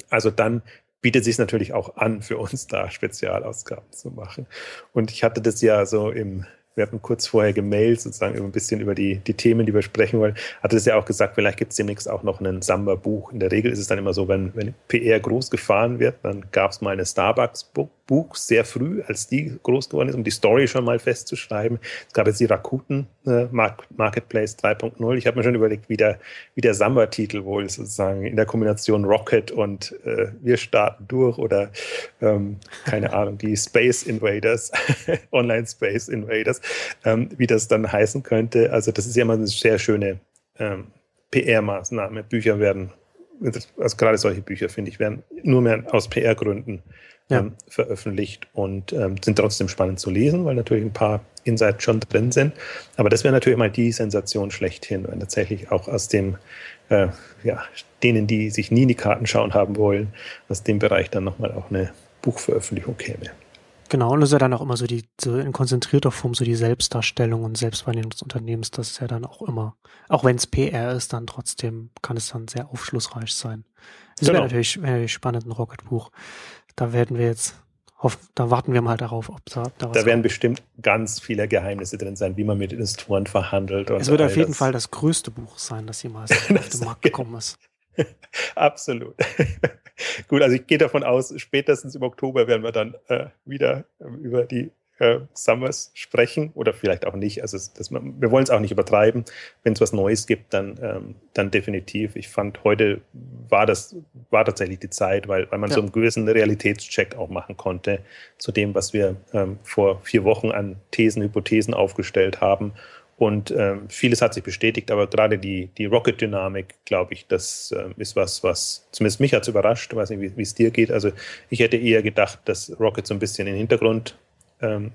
also dann bietet sich natürlich auch an, für uns da Spezialausgaben zu machen. Und ich hatte das ja so im wir hatten kurz vorher gemailt, sozusagen ein bisschen über die, die Themen, die wir sprechen wollen. Hatte es ja auch gesagt, vielleicht gibt es demnächst auch noch ein Samba-Buch. In der Regel ist es dann immer so, wenn, wenn PR groß gefahren wird, dann gab es mal eine Starbucks-Buch sehr früh, als die groß geworden ist, um die Story schon mal festzuschreiben. Es gab jetzt die Rakuten Marketplace 3.0. Ich habe mir schon überlegt, wie der, wie der Samba-Titel wohl sozusagen in der Kombination Rocket und äh, wir starten durch oder ähm, keine Ahnung, die Space Invaders, (laughs) Online Space Invaders, ähm, wie das dann heißen könnte. Also das ist ja immer eine sehr schöne ähm, PR-Maßnahme. Bücher werden, also gerade solche Bücher, finde ich, werden nur mehr aus PR-Gründen ja. ähm, veröffentlicht und ähm, sind trotzdem spannend zu lesen, weil natürlich ein paar Insights schon drin sind. Aber das wäre natürlich mal die Sensation schlechthin, wenn tatsächlich auch aus dem, äh, ja, denen, die sich nie in die Karten schauen haben wollen, aus dem Bereich dann nochmal auch eine Buchveröffentlichung käme. Genau, und das ist ja dann auch immer so die, so in konzentrierter Form so die Selbstdarstellung und Selbstwahrnehmung des Unternehmens. Das ist ja dann auch immer, auch wenn es PR ist, dann trotzdem kann es dann sehr aufschlussreich sein. Das genau. wäre natürlich, wär natürlich spannend, ein Rocket-Buch. Da werden wir jetzt hoffen, da warten wir mal darauf, ob da, da was Da werden kommt. bestimmt ganz viele Geheimnisse drin sein, wie man mit Investoren verhandelt. es wird auf jeden das. Fall das größte Buch sein, das jemals (laughs) auf den Markt gekommen ist. (laughs) Absolut. (laughs) Gut, also ich gehe davon aus, spätestens im Oktober werden wir dann äh, wieder über die äh, Summers sprechen oder vielleicht auch nicht. Also das, wir wollen es auch nicht übertreiben. Wenn es was Neues gibt, dann, ähm, dann definitiv. Ich fand, heute war das war tatsächlich die Zeit, weil, weil man ja. so einen gewissen Realitätscheck auch machen konnte zu dem, was wir ähm, vor vier Wochen an Thesen, Hypothesen aufgestellt haben. Und ähm, vieles hat sich bestätigt, aber gerade die, die Rocket-Dynamik, glaube ich, das äh, ist was, was zumindest mich hat es überrascht. Ich weiß nicht, wie es dir geht. Also ich hätte eher gedacht, dass Rocket so ein bisschen in den Hintergrund ähm,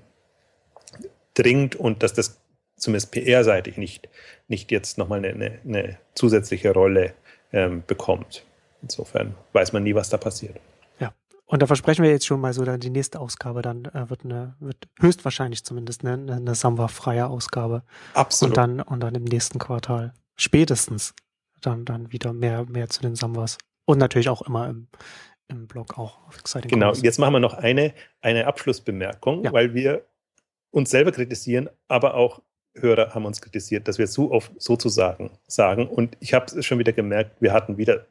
dringt und dass das zumindest PR-seitig nicht, nicht jetzt nochmal eine, eine, eine zusätzliche Rolle ähm, bekommt. Insofern weiß man nie, was da passiert. Ja, und da versprechen wir jetzt schon mal so, dann die nächste Ausgabe dann äh, wird eine, wird höchstwahrscheinlich zumindest eine, eine Samba-freie Ausgabe. Absolut. Und dann, und dann im nächsten Quartal spätestens dann, dann wieder mehr, mehr zu den Sambas. Und natürlich auch immer im, im Blog auch auf Exciting Genau, Commerce. jetzt machen wir noch eine, eine Abschlussbemerkung, ja. weil wir uns selber kritisieren, aber auch Hörer haben uns kritisiert, dass wir zu oft sozusagen sagen. Und ich habe es schon wieder gemerkt, wir hatten wieder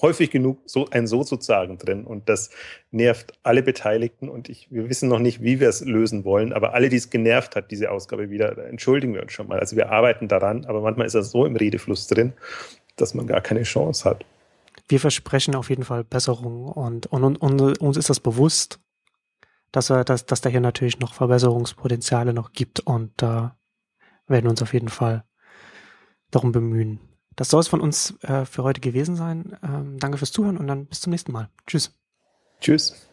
häufig genug so ein sozusagen drin und das nervt alle Beteiligten und ich, wir wissen noch nicht, wie wir es lösen wollen, aber alle, die es genervt hat, diese Ausgabe wieder, entschuldigen wir uns schon mal. Also wir arbeiten daran, aber manchmal ist er so im Redefluss drin, dass man gar keine Chance hat wir versprechen auf jeden Fall Besserung und, und, und, und uns ist das bewusst, dass, er, dass, dass da hier natürlich noch Verbesserungspotenziale noch gibt und da äh, werden wir uns auf jeden Fall darum bemühen. Das soll es von uns äh, für heute gewesen sein. Ähm, danke fürs Zuhören und dann bis zum nächsten Mal. Tschüss. Tschüss.